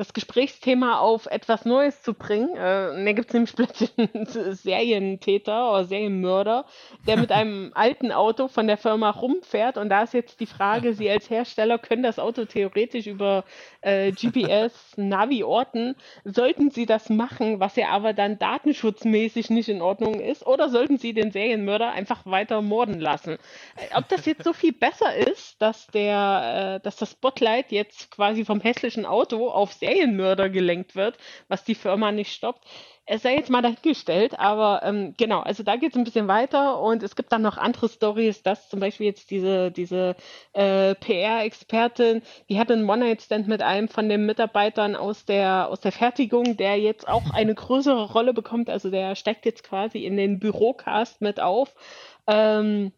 das Gesprächsthema auf etwas Neues zu bringen. Äh, da gibt es nämlich *laughs* plötzlich einen Serientäter oder Serienmörder, der mit einem *laughs* alten Auto von der Firma rumfährt. Und da ist jetzt die Frage, Sie als Hersteller können das Auto theoretisch über äh, GPS, Navi orten. Sollten Sie das machen, was ja aber dann datenschutzmäßig nicht in Ordnung ist, oder sollten Sie den Serienmörder einfach weiter morden lassen? Äh, ob das jetzt so viel besser ist, dass der, äh, dass das Spotlight jetzt quasi vom hässlichen Auto auf Serien Serienmörder gelenkt wird, was die Firma nicht stoppt. Es sei jetzt mal dahingestellt, aber ähm, genau, also da geht es ein bisschen weiter und es gibt dann noch andere Stories, dass zum Beispiel jetzt diese, diese äh, PR-Expertin, die hat einen One-Night-Stand mit einem von den Mitarbeitern aus der, aus der Fertigung, der jetzt auch *laughs* eine größere Rolle bekommt, also der steigt jetzt quasi in den Bürocast mit auf. Ähm,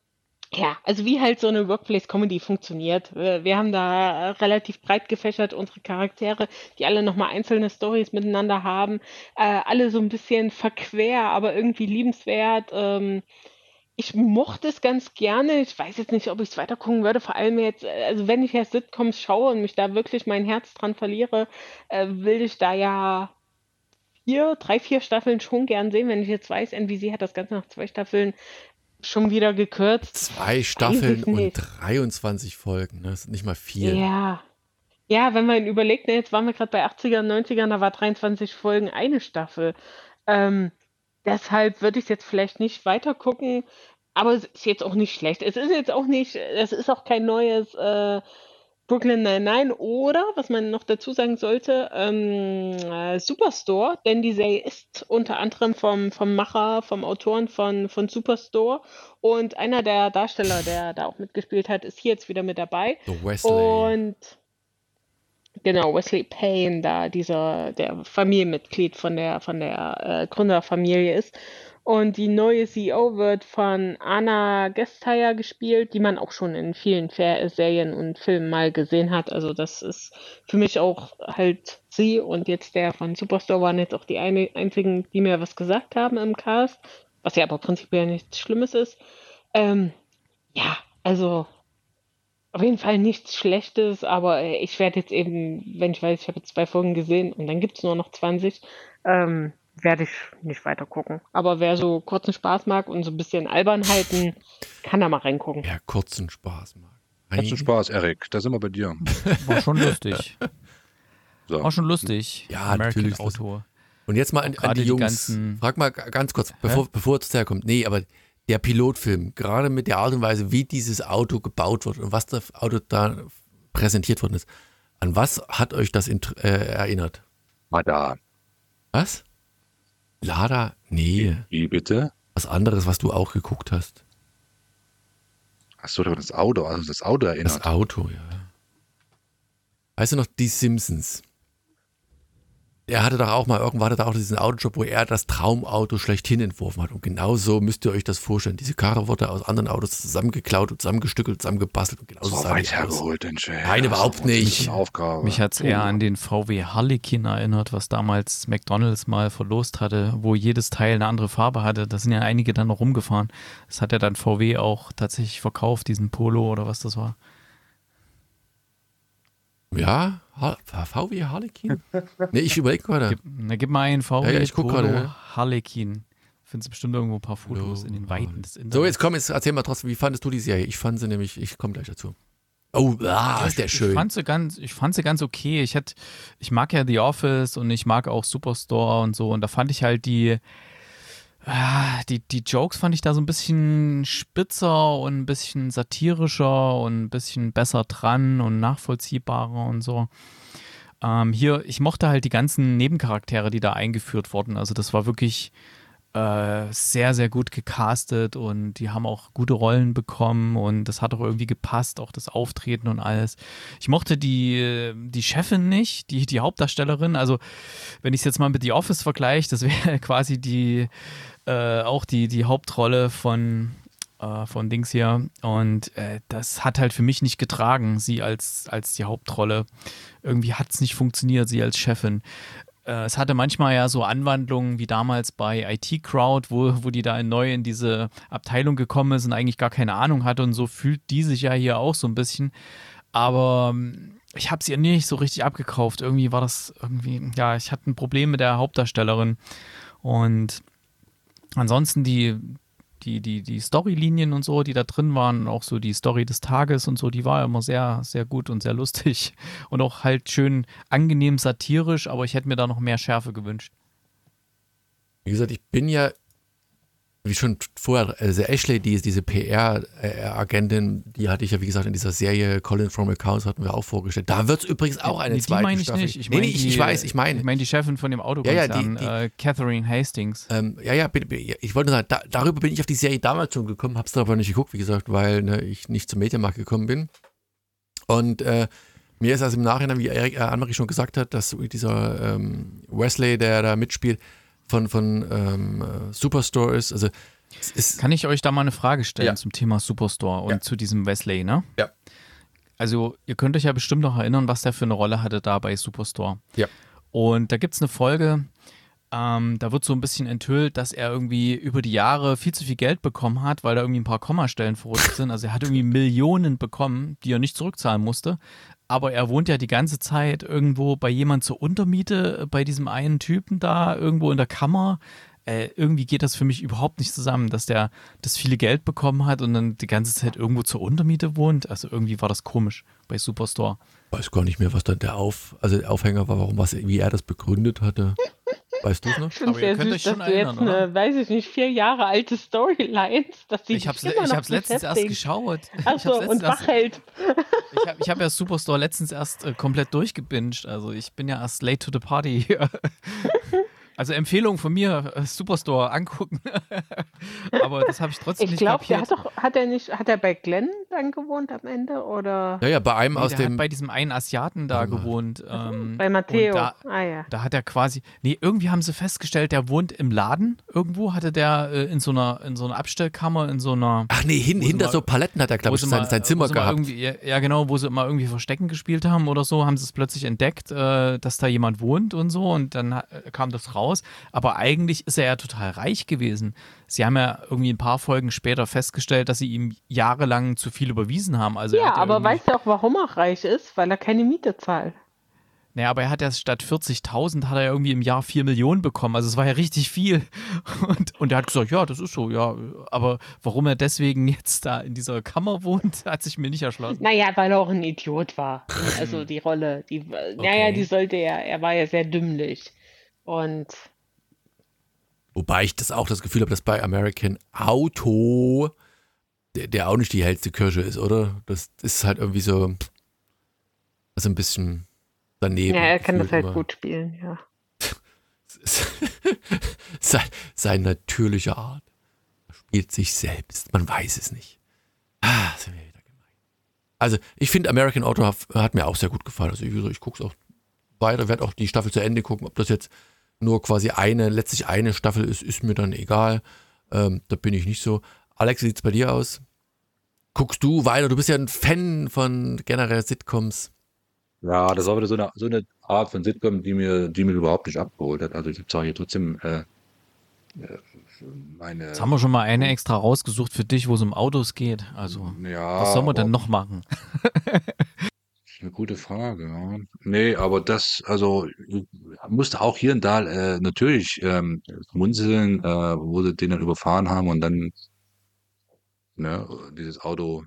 ja, also wie halt so eine Workplace-Comedy funktioniert. Wir haben da relativ breit gefächert unsere Charaktere, die alle nochmal einzelne Stories miteinander haben, äh, alle so ein bisschen verquer, aber irgendwie liebenswert. Ähm, ich mochte es ganz gerne. Ich weiß jetzt nicht, ob ich es weiter gucken würde. Vor allem jetzt, äh, also wenn ich ja Sitcoms schaue und mich da wirklich mein Herz dran verliere, äh, will ich da ja vier, drei, vier Staffeln schon gern sehen. Wenn ich jetzt weiß, NBC hat das Ganze nach zwei Staffeln schon wieder gekürzt. Zwei Staffeln und 23 Folgen, ne? das ist nicht mal viel. Ja. Ja, wenn man überlegt, ne, jetzt waren wir gerade bei 80ern, 90ern, da war 23 Folgen eine Staffel. Ähm, deshalb würde ich jetzt vielleicht nicht weiter gucken, aber es ist jetzt auch nicht schlecht. Es ist jetzt auch nicht, es ist auch kein neues äh, Brooklyn Nine-Nine oder, was man noch dazu sagen sollte, ähm, äh, Superstore, denn die Serie ist unter anderem vom, vom Macher, vom Autoren von, von Superstore und einer der Darsteller, der da auch mitgespielt hat, ist hier jetzt wieder mit dabei. The Wesley. Und genau, Wesley Payne, da dieser, der Familienmitglied von der, von der äh, Gründerfamilie ist. Und die neue CEO wird von Anna Gesteyer gespielt, die man auch schon in vielen Fer Serien und Filmen mal gesehen hat. Also das ist für mich auch halt sie und jetzt der von Superstore waren jetzt auch die eine, einzigen, die mir was gesagt haben im Cast, was ja aber prinzipiell nichts Schlimmes ist. Ähm, ja, also auf jeden Fall nichts Schlechtes, aber äh, ich werde jetzt eben, wenn ich weiß, ich habe jetzt zwei Folgen gesehen und dann gibt es nur noch 20, ähm, werde ich nicht weiter gucken. Aber wer so kurzen Spaß mag und so ein bisschen Albernheiten, kann da mal reingucken. Ja, kurzen Spaß mag. Kurzen Spaß, Erik. Da sind wir bei dir. War schon lustig. *laughs* So. War schon lustig. Ja, American natürlich Autor. Und jetzt mal an, an die die Jungs. ganzen- Frag mal ganz kurz, bevor, bevor es herkommt. Nee, aber der Pilotfilm, gerade mit der Art und Weise, wie dieses Auto gebaut wird und was das Auto da präsentiert worden ist, an was hat euch das äh, erinnert? Mal da. Was? Lada? Nee, Wie bitte? was anderes, was du auch geguckt hast. Doch das Auto, also das Auto Das erinnert? Auto, ja. Weißt du noch, die Simpsons? Er hatte doch auch mal, irgendwann hatte er auch diesen Autojob, wo er das Traumauto schlechthin entworfen hat. Und genauso müsst ihr euch das vorstellen. Diese Karre wurde aus anderen Autos zusammengeklaut und zusammengestückelt, zusammengebastelt und genauso so sah weit hergeholt, den Chef. Nein, überhaupt nicht. Mich hat es eher an den VW Harlequin erinnert, was damals McDonalds mal verlost hatte, wo jedes Teil eine andere Farbe hatte. Da sind ja einige dann noch rumgefahren. Das hat ja dann VW auch tatsächlich verkauft, diesen Polo oder was das war. Ja, VW Harlequin? nee, ich überlege gerade. Gib, na, gib mal einen VW Ja, ich guck Polo. Harlequin. Findest du bestimmt irgendwo ein paar Fotos in den Weiten des Internets. So, jetzt komm, jetzt erzähl mal trotzdem, wie fandest du die Serie? Ich fand sie nämlich, ich komme gleich dazu. Oh, ah, ist der Ich schön. fand sie ganz, ich fand sie ganz okay. Ich hätte, ich mag ja The Office und ich mag auch Superstore und so. Und da fand ich halt die, die, die Jokes fand ich da so ein bisschen spitzer und ein bisschen satirischer und ein bisschen besser dran und nachvollziehbarer und so. Ähm, hier, ich mochte halt die ganzen Nebencharaktere, die da eingeführt wurden. Also das war wirklich äh, sehr, sehr gut gecastet und die haben auch gute Rollen bekommen und das hat auch irgendwie gepasst, auch das Auftreten und alles. Ich mochte die, die Chefin nicht, die, die Hauptdarstellerin. Also, wenn ich es jetzt mal mit The Office vergleiche, das *laughs* wäre quasi die, äh, auch die, die Hauptrolle von, äh, von Dings hier. Und äh, das hat halt für mich nicht getragen, sie als, als die Hauptrolle. Irgendwie hat es nicht funktioniert, sie als Chefin. Äh, es hatte manchmal ja so Anwandlungen wie damals bei IT Crowd, wo, wo die da neu in diese Abteilung gekommen ist und eigentlich gar keine Ahnung hatte und so fühlt die sich ja hier auch so ein bisschen. Aber ähm, ich habe sie nicht so richtig abgekauft. Irgendwie war das irgendwie, ja, ich hatte ein Problem mit der Hauptdarstellerin und ansonsten die die, die, die Storylinien und so, die da drin waren, auch so die Story des Tages und so, die war immer sehr, sehr gut und sehr lustig *laughs* und auch halt schön angenehm satirisch, aber ich hätte mir da noch mehr Schärfe gewünscht. Wie gesagt, ich bin ja, wie schon vorher, also Ashley, die ist diese PR-Agentin, die hatte ich ja, wie gesagt, in dieser Serie Colin from Accounts hatten wir auch vorgestellt. Da wird es übrigens auch eine Nee, die zweite meine ich Staffel. nicht. Ich, nee, meine nee, ich, die, ich weiß, ich meine. Ich meine die Chefin von dem Ja, Autokonzern, ja, die- die- äh, Catherine Hastings. Ähm, ja, ja, bitte, ich wollte nur sagen, da, darüber bin ich auf die Serie damals schon gekommen, hab's dann aber nicht geguckt, wie gesagt, weil ne, ich nicht zum Mediamarkt gekommen bin. Und äh, mir ist also im Nachhinein, wie Erik, äh, Annemarie schon gesagt hat, dass dieser ähm, Wesley, der da mitspielt, von, von ähm, äh, Superstore ist. Also ist Kann ich euch da mal eine Frage stellen Ja. zum Thema Superstore und Ja. zu diesem Wesley, ne? Ja. Also, ihr könnt euch ja bestimmt noch erinnern, was der für eine Rolle hatte da bei Superstore. Ja. Und da gibt es eine Folge, ähm, da wird so ein bisschen enthüllt, dass er irgendwie über die Jahre viel zu viel Geld bekommen hat, weil da irgendwie ein paar Kommastellen verrutscht sind. Also er hat irgendwie Millionen bekommen, die er nicht zurückzahlen musste. Aber er wohnt ja die ganze Zeit irgendwo bei jemand zur Untermiete, äh, bei diesem einen Typen da, irgendwo in der Kammer. Äh, irgendwie geht das für mich überhaupt nicht zusammen, dass der das viele Geld bekommen hat und dann die ganze Zeit irgendwo zur Untermiete wohnt. Also irgendwie war das komisch bei Superstore. weiß gar nicht mehr, was dann der Auf, also der Aufhänger war, warum was, wie er das begründet hatte. Weißt du es noch? Ich finde Aber ihr es sehr könnt süß, euch schon dass du jetzt erinnern, eine, weiß ich nicht, vier Jahre alte Storylines, dass die Ich noch hab's letztens erst geschaut. Ich Achso, und wachhält. ich habe hab ja Superstore letztens erst äh, komplett durchgebinged. Also ich bin ja erst late to the party hier. *laughs* Also Empfehlung von mir, äh, Superstore angucken. *laughs* Aber das habe ich trotzdem Ich nicht glaube, der kapiert. hat doch, hat er nicht, hat er bei Glenn dann gewohnt am Ende oder Ja, ja, bei einem Nee, aus der dem. hat bei diesem einen Asiaten da mal. gewohnt. Ähm, bei Matteo? Da, ah ja. da hat er quasi, nee, irgendwie haben sie festgestellt, der wohnt im Laden. Irgendwo hatte der äh, in so einer in so einer Abstellkammer, in so einer Ach nee, hin, hinter mal- so Paletten hat er, glaube ich, sein, mal- sein Zimmer gehabt. irgendwie- Ja, genau, wo sie mal irgendwie Verstecken gespielt haben oder so, haben sie es plötzlich entdeckt, äh, dass da jemand wohnt und so und dann ha- kam das raus. Aber eigentlich ist er ja total reich gewesen. Sie haben ja irgendwie ein paar Folgen später festgestellt, dass sie ihm jahrelang zu viel überwiesen haben. Also Ja, hat aber weißt du auch, warum er reich ist? Weil er keine Miete zahlt. Naja, aber er hat ja statt 40.000 hat er ja irgendwie im Jahr 4 Millionen bekommen. Also es war ja richtig viel. *laughs* Und, und er hat gesagt, ja, das ist so, ja. Aber warum er deswegen jetzt da in dieser Kammer wohnt, *laughs* hat sich mir nicht erschlossen. Naja, weil er auch ein Idiot war. Also die Rolle, die, *laughs* naja, die sollte er, er war ja sehr dümmlich. Und Wobei ich das auch das Gefühl habe, dass bei American Auto der, der auch nicht die hellste Kirsche ist, oder? Das ist halt irgendwie so, also ein bisschen daneben. ja, er kann das halt immer. gut spielen, ja. *laughs* sein, sein natürlicher Art. Er spielt sich selbst. Man weiß es nicht. Ah, sind wir wieder gemein. Also, ich finde American Auto hat, hat mir auch sehr gut gefallen. Also, ich, ich gucke es auch weiter, werde auch die Staffel zu Ende gucken. Ob das jetzt nur quasi eine, letztlich eine Staffel ist, ist mir dann egal. Ähm, da bin ich nicht so. Alex, wie sieht es bei dir aus? Guckst du weiter? Du bist ja ein Fan von generell Sitcoms. Ja, das war wieder so eine, so eine Art von Sitcom, die mir, die mir überhaupt nicht abgeholt hat. Also ich habe zwar hier trotzdem äh, äh, meine. Jetzt haben wir schon mal eine extra rausgesucht für dich, wo es um Autos geht. Also, ja, was soll man denn noch machen? *laughs* Eine gute Frage, ja. Nee, aber das, also, ich musste auch hier und da äh, natürlich ähm, schmunzeln, äh, wo sie den dann überfahren haben und dann ne, dieses Auto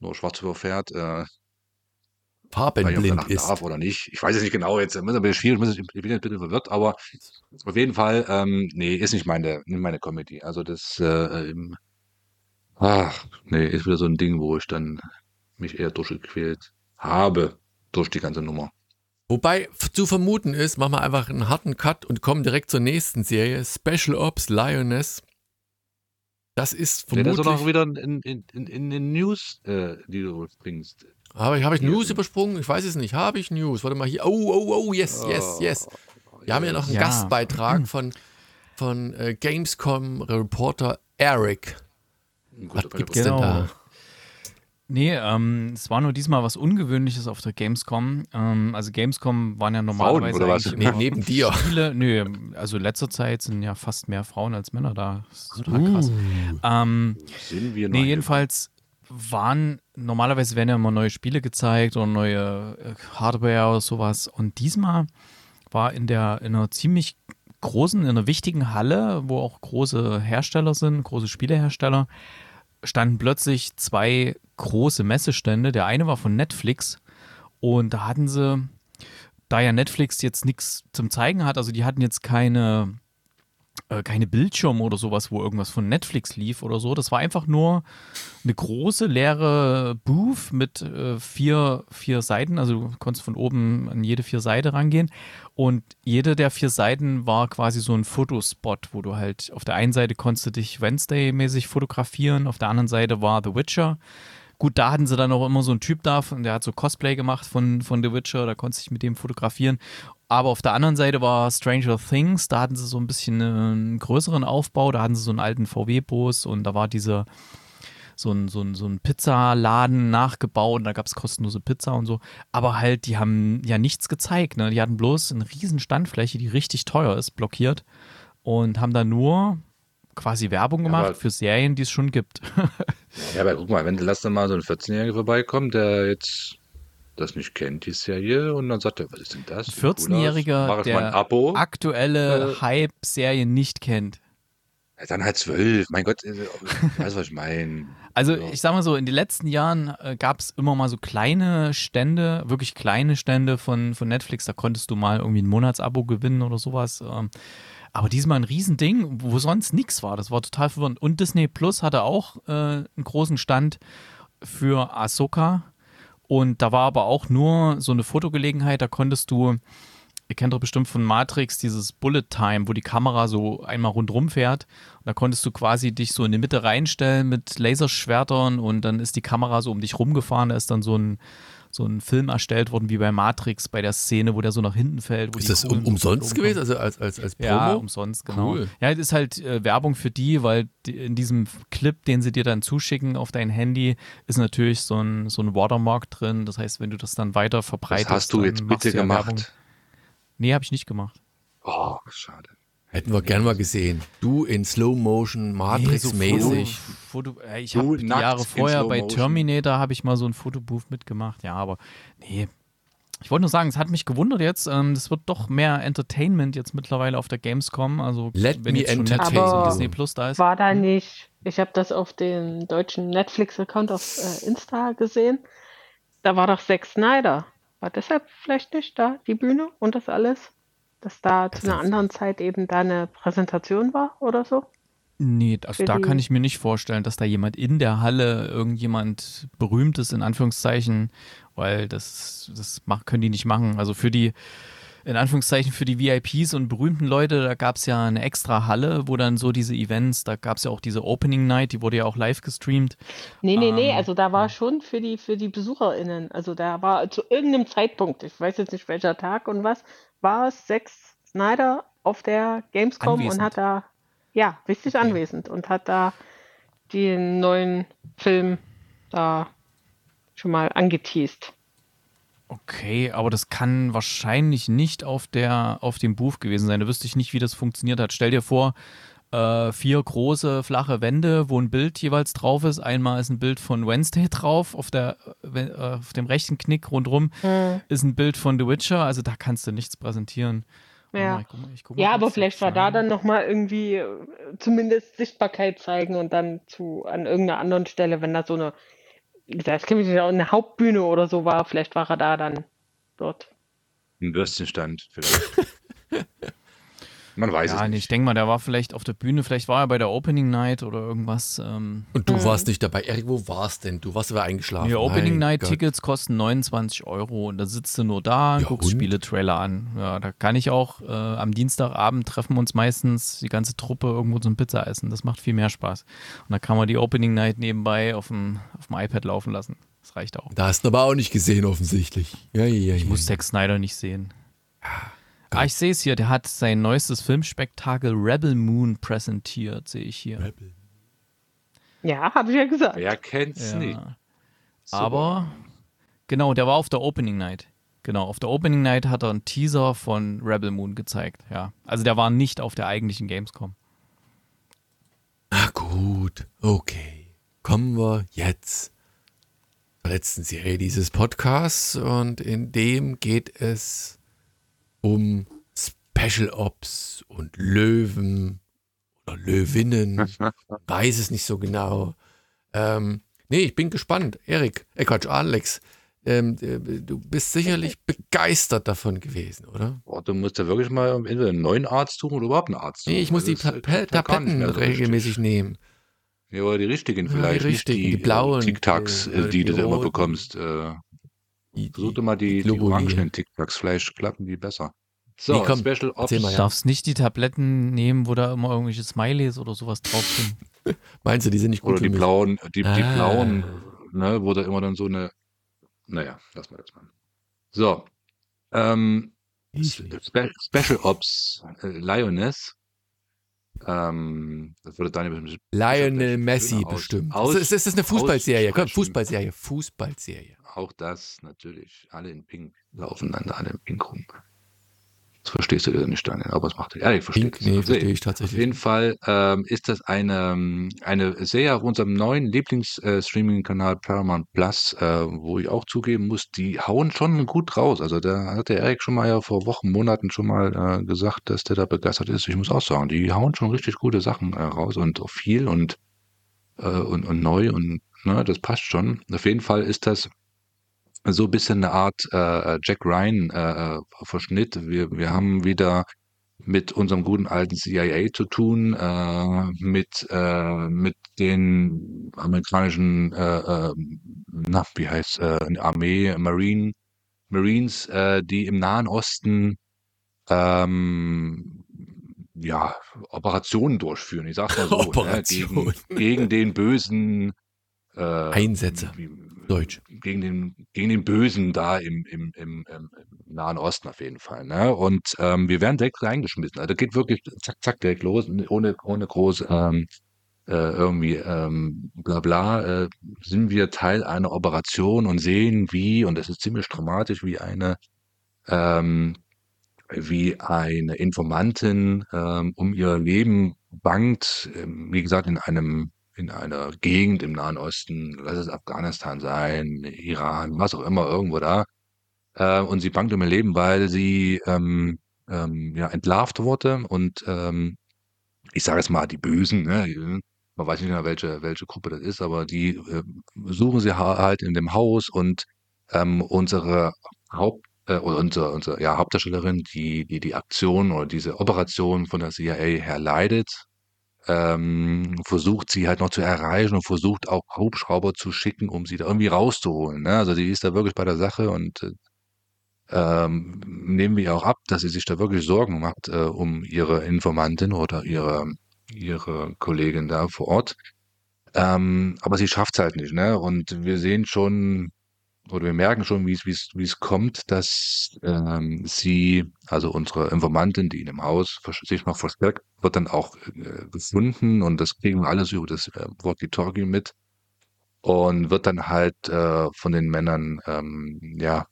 nur schwarz überfährt, äh, Farbenblind danach ist. darf oder nicht. Ich weiß es nicht genau jetzt, das ist ein bisschen schwierig, ich muss- ich bin jetzt ein bisschen verwirrt, aber auf jeden Fall, ähm, nee, ist nicht meine, nicht meine Comedy. Also das, äh, ähm, ach, nee, ist wieder so ein Ding, wo ich dann mich eher durchgequält habe durch die ganze Nummer. Wobei f- zu vermuten ist, machen wir einfach einen harten Cut und kommen direkt zur nächsten Serie, Special Ops Lioness. Das ist Nee, das ist doch noch vermutlich. wieder in, in, in, in den News, äh, die du bringst. Habe ich, hab ich. News übersprungen? Ich weiß es nicht. Habe ich News? Warte mal hier. Oh, oh, oh, yes, yes, yes. Wir haben ja noch einen Ja. Gastbeitrag von, von äh, Gamescom-Reporter Eric. Gut, Was aber gibt's das- denn Genau. da? Nee, ähm, es war nur diesmal was Ungewöhnliches auf der Gamescom. Ähm, also Gamescom waren ja normalerweise oder was? Ne, immer neben dir. viele, nö, also in letzter Zeit sind ja fast mehr Frauen als Männer da. Das ist total krass. Ähm, Sind wir nee, jedenfalls waren, normalerweise werden ja immer neue Spiele gezeigt oder neue äh, Hardware oder sowas. Und diesmal war in der, in einer ziemlich großen, in einer wichtigen Halle, wo auch große Hersteller sind, große Spielehersteller, standen plötzlich zwei große Messestände. Der eine war von Netflix und da hatten sie, da ja Netflix jetzt nichts zum Zeigen hat, also die hatten jetzt keine, äh, keine Bildschirme oder sowas, wo irgendwas von Netflix lief oder so. Das war einfach nur eine große leere Booth mit äh, vier, vier Seiten. Also du konntest von oben an jede vier Seiten rangehen. Und jede der vier Seiten war quasi so ein Fotospot, wo du halt auf der einen Seite konntest du dich Wednesday-mäßig fotografieren, auf der anderen Seite war The Witcher. Gut, da hatten sie dann auch immer so einen Typ da, der hat so Cosplay gemacht von, von The Witcher, da konntest du dich mit dem fotografieren. Aber auf der anderen Seite war Stranger Things, da hatten sie so ein bisschen einen größeren Aufbau, da hatten sie so einen alten VW-Bus und da war diese, so ein, so ein, so ein Pizzaladen nachgebaut und da gab es kostenlose Pizza und so. Aber halt, die haben ja nichts gezeigt. Ne? Die hatten bloß eine riesen Standfläche, die richtig teuer ist, blockiert und haben da nur quasi Werbung gemacht aber- für Serien, die es schon gibt. *laughs* Ja, aber guck mal, wenn lass dann mal so ein 14-Jähriger vorbeikommt, der jetzt das nicht kennt, die Serie, und dann sagt er, was ist denn das? Sieht cool aus. 14-Jähriger, Mach ich mal ein der Abo. aktuelle Äh, Hype-Serien nicht kennt. Ja, dann halt zwölf. Mein Gott, äh, weißt du, was ich meine? *laughs* Also ich sag mal so, in den letzten Jahren äh, gab es immer mal so kleine Stände, wirklich kleine Stände von, von Netflix, da konntest du mal irgendwie ein Monatsabo gewinnen oder sowas. Ähm, aber diesmal ein Riesending, wo sonst nichts war. Das war total verwirrend. Und Disney Plus hatte auch äh, einen großen Stand für Ahsoka. Und da war aber auch nur so eine Fotogelegenheit, da konntest du Ihr kennt doch bestimmt von Matrix dieses Bullet Time, wo die Kamera so einmal rundrum fährt. Und da konntest du quasi dich so in die Mitte reinstellen mit Laserschwertern und dann ist die Kamera so um dich rumgefahren. Da ist dann so ein, so ein Film erstellt worden wie bei Matrix, bei der Szene, wo der so nach hinten fällt. Ist das um, umsonst gewesen? Also als, als, als Promo? Ja, umsonst, genau. Cool. Ja, das ist halt äh, Werbung für die, weil die, in diesem Clip, den sie dir dann zuschicken auf dein Handy, ist natürlich so ein, so ein Watermark drin. Das heißt, wenn du das dann weiter verbreitest. Was hast du jetzt bitte gemacht? Werbung. Nee, habe ich nicht gemacht. Oh, schade. Hätten wir gern mal gesehen. Du in Slow Motion, Matrix-mäßig. Foto, Foto, ich habe die Jahre vorher bei Terminator habe ich mal so ein Fotobooth mitgemacht. Ja, aber nee. Ich wollte nur sagen, es hat mich gewundert jetzt. Ähm, es wird doch mehr Entertainment jetzt mittlerweile auf der Gamescom. Also Let wenn me jetzt schon entertain. Netflix und Aber Disney Plus da ist. War da nicht, ich habe das auf dem deutschen Netflix-Account auf äh, Insta gesehen. Da war doch Zack Snyder. War deshalb vielleicht nicht da, die Bühne und das alles? Dass da zu einer anderen Zeit eben da eine Präsentation war oder so? Nee, also da kann ich mir nicht vorstellen, dass da jemand in der Halle, irgendjemand Berühmtes in Anführungszeichen, weil das, das mach, können die nicht machen. Also für die, in Anführungszeichen, für die VIPs und berühmten Leute, da gab es ja eine extra Halle, wo dann so diese Events, da gab es ja auch diese Opening Night, die wurde ja auch live gestreamt. Nee, nee, nee, Ähm, also da war schon für die, für die BesucherInnen, also da war zu irgendeinem Zeitpunkt, ich weiß jetzt nicht welcher Tag und was, war es Zack Snyder auf der Gamescom Anwesend. und hat da, ja, richtig Okay. anwesend und hat da den neuen Film da schon mal angeteased. Okay, aber das kann wahrscheinlich nicht auf der auf dem Booth gewesen sein. Da wüsste ich nicht, wie das funktioniert hat. Stell dir vor, äh, vier große flache Wände, wo ein Bild jeweils drauf ist. Einmal ist ein Bild von Wednesday *laughs* drauf, auf der äh, auf dem rechten Knick rundrum ist ein Bild von The Witcher. Also da kannst du nichts präsentieren. Warte Ja. mal, ich guck mal- ich guck mal Ja, aber vielleicht war da dann nochmal irgendwie äh, zumindest Sichtbarkeit zeigen und dann zu an irgendeiner anderen Stelle, wenn da so eine, wie gesagt, es kann mich auch eine Hauptbühne oder so war, vielleicht war er da dann dort. Ein Würstchenstand vielleicht. *laughs* Man weiß Ja, es nee, ich nicht. denke mal, der war vielleicht auf der Bühne, vielleicht war er bei der Opening Night oder irgendwas. Ähm, Und du warst nicht dabei. Erik, wo warst denn? Du warst aber eingeschlafen. Die Opening Mein Night Gott. Tickets kosten 29 Euro und da sitzt du nur da, Ja, guckst und? Spiele-Trailer an. Ja, da kann ich auch äh, am Dienstagabend treffen wir uns meistens die ganze Truppe irgendwo zum Pizza essen. Das macht viel mehr Spaß. Und da kann man die Opening Night nebenbei auf dem, auf dem iPad laufen lassen. Das reicht auch. Da hast du aber auch nicht gesehen, offensichtlich. Ja, ja, ja. Ich muss Zack Snyder nicht sehen. Ah, ich sehe es hier, der hat sein neuestes Filmspektakel Rebel Moon präsentiert, sehe ich hier. Ja, habe ich ja gesagt. Wer kennt's Ja. nicht? Super. Aber genau, der war auf der Opening Night. Genau, auf der Opening Night hat er einen Teaser von Rebel Moon gezeigt. Ja, also der war nicht auf der eigentlichen Gamescom. Na gut, okay. Kommen wir jetzt zur letzten Serie dieses Podcasts und in dem geht es um Special Ops und Löwen oder Löwinnen. *laughs* Weiß es nicht so genau. Ähm, nee, ich bin gespannt. Erik, äh Quatsch, Alex, ähm, äh, du bist sicherlich *laughs* begeistert davon gewesen, oder? Boah, du musst ja wirklich mal entweder einen neuen Arzt suchen oder überhaupt einen Arzt suchen. Nee, ich muss weil die das, äh, ja nicht Tabletten so richtig. regelmäßig nehmen. Ja, aber die richtigen Ja, vielleicht, die nicht richtigen, die, die blauen, äh, Tic-Tacs, äh, die, die du da immer bekommst. Äh, Die, versuch doch mal die, die orangenen Tic-Tacs, vielleicht klappen die besser. So, Nee, komm, Special Ops. mal, Du ja. darfst nicht die Tabletten nehmen, wo da immer irgendwelche Smileys oder sowas drauf sind. *laughs* Meinst du, die sind nicht gut Oder die blauen, die, die Ah. blauen, ne, wo da immer dann so eine, naja, lass mal das mal. So, ähm, Spe Special Ops äh, Lioness. Ähm, das würde Daniel bestimmt. Lionel Messi bestimmt. aus- das, ist, das ist eine Fußballserie. Komm. Fußballserie. Fußballserie. Auch das natürlich. Alle in Pink laufen dann da alle in Pink rum. Das verstehst du nicht, Daniel, aber es macht ja, ich verstehe Pink, nee, das. verstehe ich Auf tatsächlich. jeden Fall ähm, ist das eine, eine Serie auf unserem neuen Lieblings-Streaming-Kanal Paramount Plus, äh, wo ich auch zugeben muss, die hauen schon gut raus. Also da hat der Erik schon mal ja vor Wochen, Monaten schon mal äh, gesagt, dass der da begeistert ist. Ich muss auch sagen, die hauen schon richtig gute Sachen äh, raus und auch viel und äh, und, und neu und ne, das passt schon. Auf jeden Fall ist das so ein bisschen eine Art äh, Jack Ryan äh, äh. Wir, wir haben wieder mit unserem guten alten CIA zu tun, äh, mit, äh, mit den amerikanischen, äh, äh, na, wie heißt äh, Armee, Marine, Marines, äh, die im Nahen Osten ähm, ja, Operationen durchführen. Ich sag's mal so, ne, gegen, gegen den bösen äh, Einsätze. Wie, Deutsch. Gegen den, gegen den Bösen da im, im, im, im Nahen Osten auf jeden Fall. Ne? Und ähm, wir werden direkt reingeschmissen. Also geht wirklich zack, zack, direkt los, ohne, ohne groß ähm, äh, irgendwie ähm, bla bla, äh, sind wir Teil einer Operation und sehen, wie, und das ist ziemlich dramatisch, wie eine ähm, wie eine Informantin ähm, um ihr Leben bangt, ähm, wie gesagt, in einem in einer Gegend im Nahen Osten, lass es Afghanistan sein, Iran, was auch immer, irgendwo da. Äh, und sie bangt um ihr Leben, weil sie ähm, ähm, ja, entlarvt wurde und ähm, ich sage es mal, die Bösen, ne? man weiß nicht mehr, welche, welche Gruppe das ist, aber die äh, suchen sie halt in dem Haus und ähm, unsere Haupt äh, unsere, unsere ja, Hauptdarstellerin, die, die die Aktion oder diese Operation von der CIA herleitet, ähm, versucht sie halt noch zu erreichen und versucht auch Hubschrauber zu schicken, um sie da irgendwie rauszuholen. Ne? Also die ist da wirklich bei der Sache und äh, ähm, nehmen wir auch ab, dass sie sich da wirklich Sorgen macht äh, um ihre Informantin oder ihre, ihre Kollegin da vor Ort. Ähm, aber sie schafft es halt nicht, ne? Und wir sehen schon, oder wir merken schon, wie es, kommt, dass ähm, sie, also unsere Informantin, die in dem Haus sich noch verstärkt, wird dann auch äh, gefunden und das kriegen wir alles über das äh, Walkie-Talkie mit und wird dann halt äh, von den Männern ähm, ja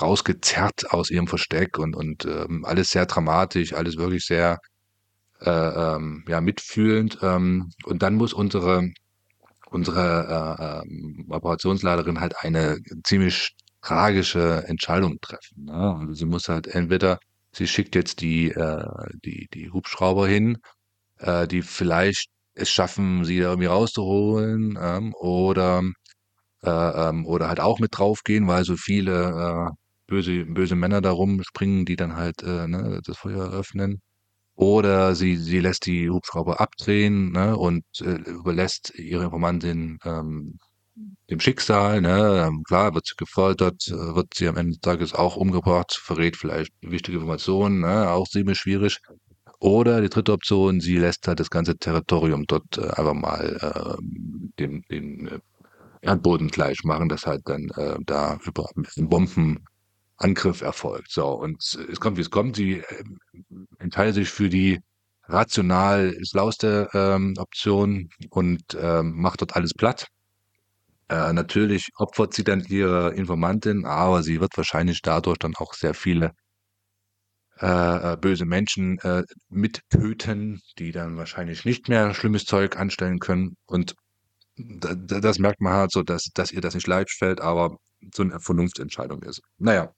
rausgezerrt aus ihrem Versteck und und ähm, alles sehr dramatisch, alles wirklich sehr äh, ähm, ja mitfühlend ähm, und dann muss unsere unsere äh, ähm, Operationsleiterin halt eine ziemlich tragische Entscheidung treffen. Ne? Also sie muss halt entweder, sie schickt jetzt die, äh, die, die Hubschrauber hin, äh, die vielleicht es schaffen, sie irgendwie rauszuholen, ähm, oder, äh, ähm, oder halt auch mit draufgehen, weil so viele äh, böse, böse Männer da rumspringen, die dann halt äh, ne, das Feuer eröffnen. Oder sie, sie lässt die Hubschrauber abdrehen ne, und äh, überlässt ihre Informantin ähm, dem Schicksal. Ne. Ähm, klar, wird sie gefoltert, äh, wird sie am Ende des Tages auch umgebracht, verrät vielleicht wichtige Informationen, ne, auch ziemlich schwierig. Oder die dritte Option, sie lässt halt das ganze Territorium dort äh, einfach mal äh, den, den äh, Erdboden gleich machen, dass halt dann äh, da über Bomben Angriff erfolgt. So, und es kommt, wie es kommt. Sie äh, entscheidet sich für die rational schlauste ähm, Option und ähm, macht dort alles platt. Äh, natürlich opfert sie dann ihre Informantin, aber sie wird wahrscheinlich dadurch dann auch sehr viele äh, äh böse Menschen äh, mittöten, die dann wahrscheinlich nicht mehr schlimmes Zeug anstellen können. Und da, das merkt man halt so, dass, dass ihr das nicht leicht fällt, aber so eine Vernunftentscheidung ist. Naja,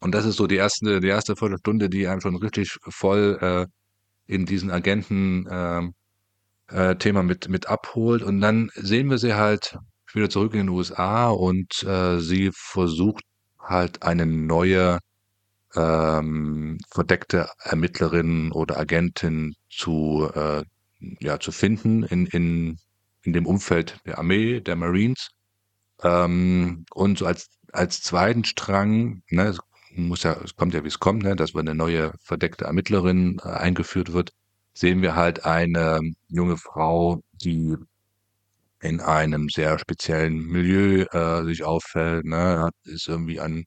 und das ist so die erste, die erste Viertelstunde, die einem schon richtig voll äh, in diesen Agenten ähm, äh, Thema mit, mit abholt. Und dann sehen wir sie halt wieder zurück in den USA und äh, sie versucht halt eine neue ähm, verdeckte Ermittlerin oder Agentin zu, äh, ja, zu finden in, in, in dem Umfeld der Armee, der Marines. Ähm, und so als, als zweiten Strang, ne, muss ja, es kommt ja, wie es kommt, ne, dass eine neue verdeckte Ermittlerin äh, eingeführt wird, sehen wir halt eine junge Frau, die in einem sehr speziellen Milieu äh, sich auffällt, ne, ist irgendwie an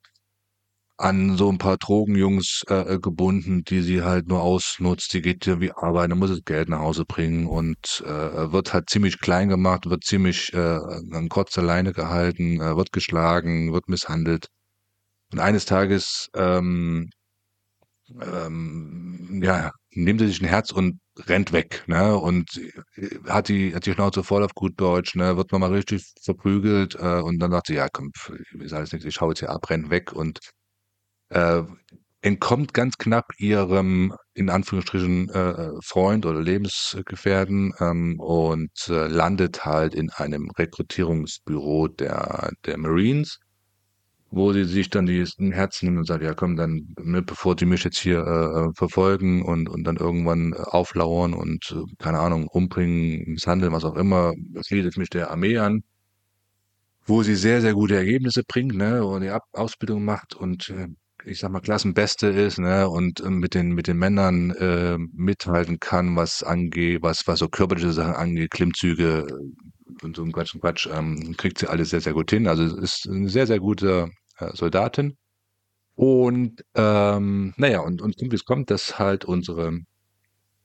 an so ein paar Drogenjungs äh, gebunden, die sie halt nur ausnutzt. Die geht irgendwie arbeiten, muss das Geld nach Hause bringen und äh, wird halt ziemlich klein gemacht, wird ziemlich äh, kurz alleine gehalten, äh, wird geschlagen, wird misshandelt. Und eines Tages, ähm, ähm, ja, nimmt er sich ein Herz und rennt weg, ne? Und äh, hat die, hat die Schnauze voll auf gut Deutsch, ne? Wird nochmal richtig verprügelt, äh, und dann sagt sie, ja, komm, ist alles nichts, ich schau jetzt hier ab, rennt weg und äh, entkommt ganz knapp ihrem, in Anführungsstrichen, äh, Freund oder Lebensgefährten ähm, und äh, landet halt in einem Rekrutierungsbüro der, der Marines, wo sie sich dann die ein Herz nimmt und sagt, ja komm, dann, ne, bevor die mich jetzt hier äh, äh verfolgen und, und dann irgendwann auflauern und, äh, keine Ahnung, umbringen, misshandeln, was auch immer, schließe ich mich der Armee an wo sie sehr, sehr gute Ergebnisse bringt, ne, und die Ab Ausbildung macht und äh, ich sag mal, Klassenbeste ist, ne, und äh, mit den, mit den Männern äh, mithalten kann, was angeht, was, was so körperliche Sachen angeht, Klimmzüge äh, und so ein Quatsch und Quatsch, ähm, kriegt sie alles sehr, sehr gut hin. Also ist eine sehr, sehr gute äh, Soldatin. Und ähm, naja, und, und wie es kommt, dass halt unsere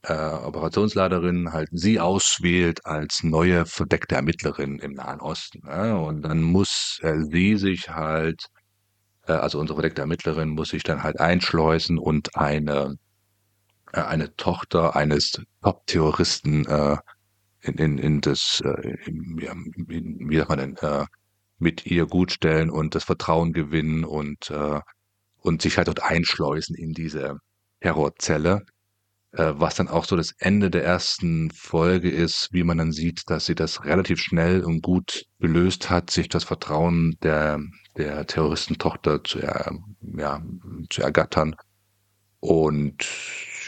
äh, Operationsleiterin halt sie auswählt als neue verdeckte Ermittlerin im Nahen Osten. Ne? Und dann muss äh, sie sich halt, äh, also unsere verdeckte Ermittlerin muss sich dann halt einschleusen und eine, äh, eine Tochter eines Top-Terroristen äh, in, in, in das, äh, in, ja, in, wie sagt man denn, äh, mit ihr gutstellen und das Vertrauen gewinnen und, äh, und sich halt dort einschleusen in diese Terrorzelle äh, was dann auch so das Ende der ersten Folge ist, wie man dann sieht, dass sie das relativ schnell und gut gelöst hat, sich das Vertrauen der, der Terroristentochter zu, er, ja, zu ergattern. Und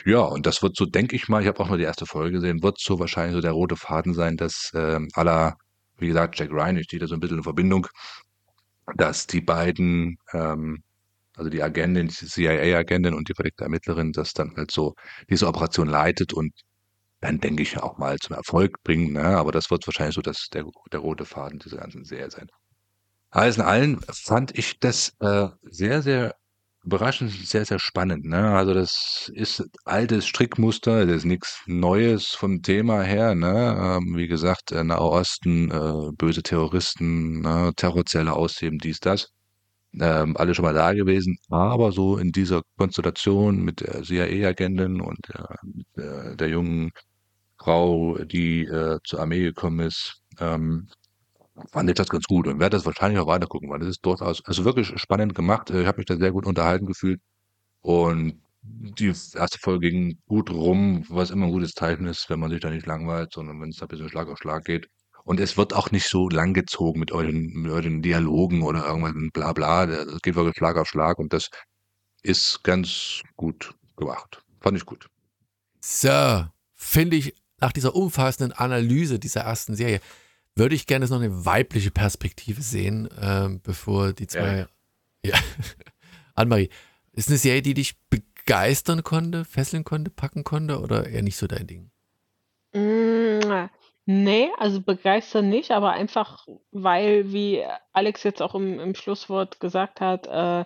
ja, und das wird so, denke ich mal, ich habe auch nur die erste Folge gesehen, wird so wahrscheinlich so der rote Faden sein, dass äh, aller, wie gesagt, Jack Ryan, ich stehe da so ein bisschen in Verbindung, dass die beiden ähm, also die Agentin, die CIA-Agentin und die verdeckte Ermittlerin, das dann halt so diese Operation leitet und dann denke ich auch mal zum Erfolg bringen. Ne? Aber das wird wahrscheinlich so das, der, der rote Faden dieser ganzen Serie sein. Alles in allem fand ich das äh, sehr, sehr überraschend, sehr, sehr spannend. Ne? Also das ist altes Strickmuster, das ist nichts Neues vom Thema her. Ne? Ähm, wie gesagt, äh, Nahe Osten, äh, böse Terroristen, ne? Terrorzelle ausheben, dies, das ähm, alle schon mal da gewesen, aber so in dieser Konstellation mit der CIA-Agentin und der, der, der, jungen Frau, die äh, zur Armee gekommen ist, ähm, fand ich das ganz gut und werde das wahrscheinlich auch weiter gucken, weil das ist durchaus, also wirklich spannend gemacht. Ich habe mich da sehr gut unterhalten gefühlt und die erste Folge ging gut rum, was immer ein gutes Zeichen ist, wenn man sich da nicht langweilt, sondern wenn es da ein bisschen Schlag auf Schlag geht. Und es wird auch nicht so langgezogen mit euren, mit euren Dialogen oder irgendwas bla bla. Es geht wirklich Schlag auf Schlag und das ist ganz gut gemacht. Fand ich gut. So, finde ich nach dieser umfassenden Analyse dieser ersten Serie, würde ich gerne noch eine weibliche Perspektive sehen, äh, bevor die zwei. Ja. *laughs* ja. Annemarie, ist eine Serie, die dich begeistern konnte, fesseln konnte, packen konnte oder eher nicht so dein Ding? Mm, Nee, also begeistern nicht, aber einfach, weil, wie Alex jetzt auch im im Schlusswort gesagt hat, äh,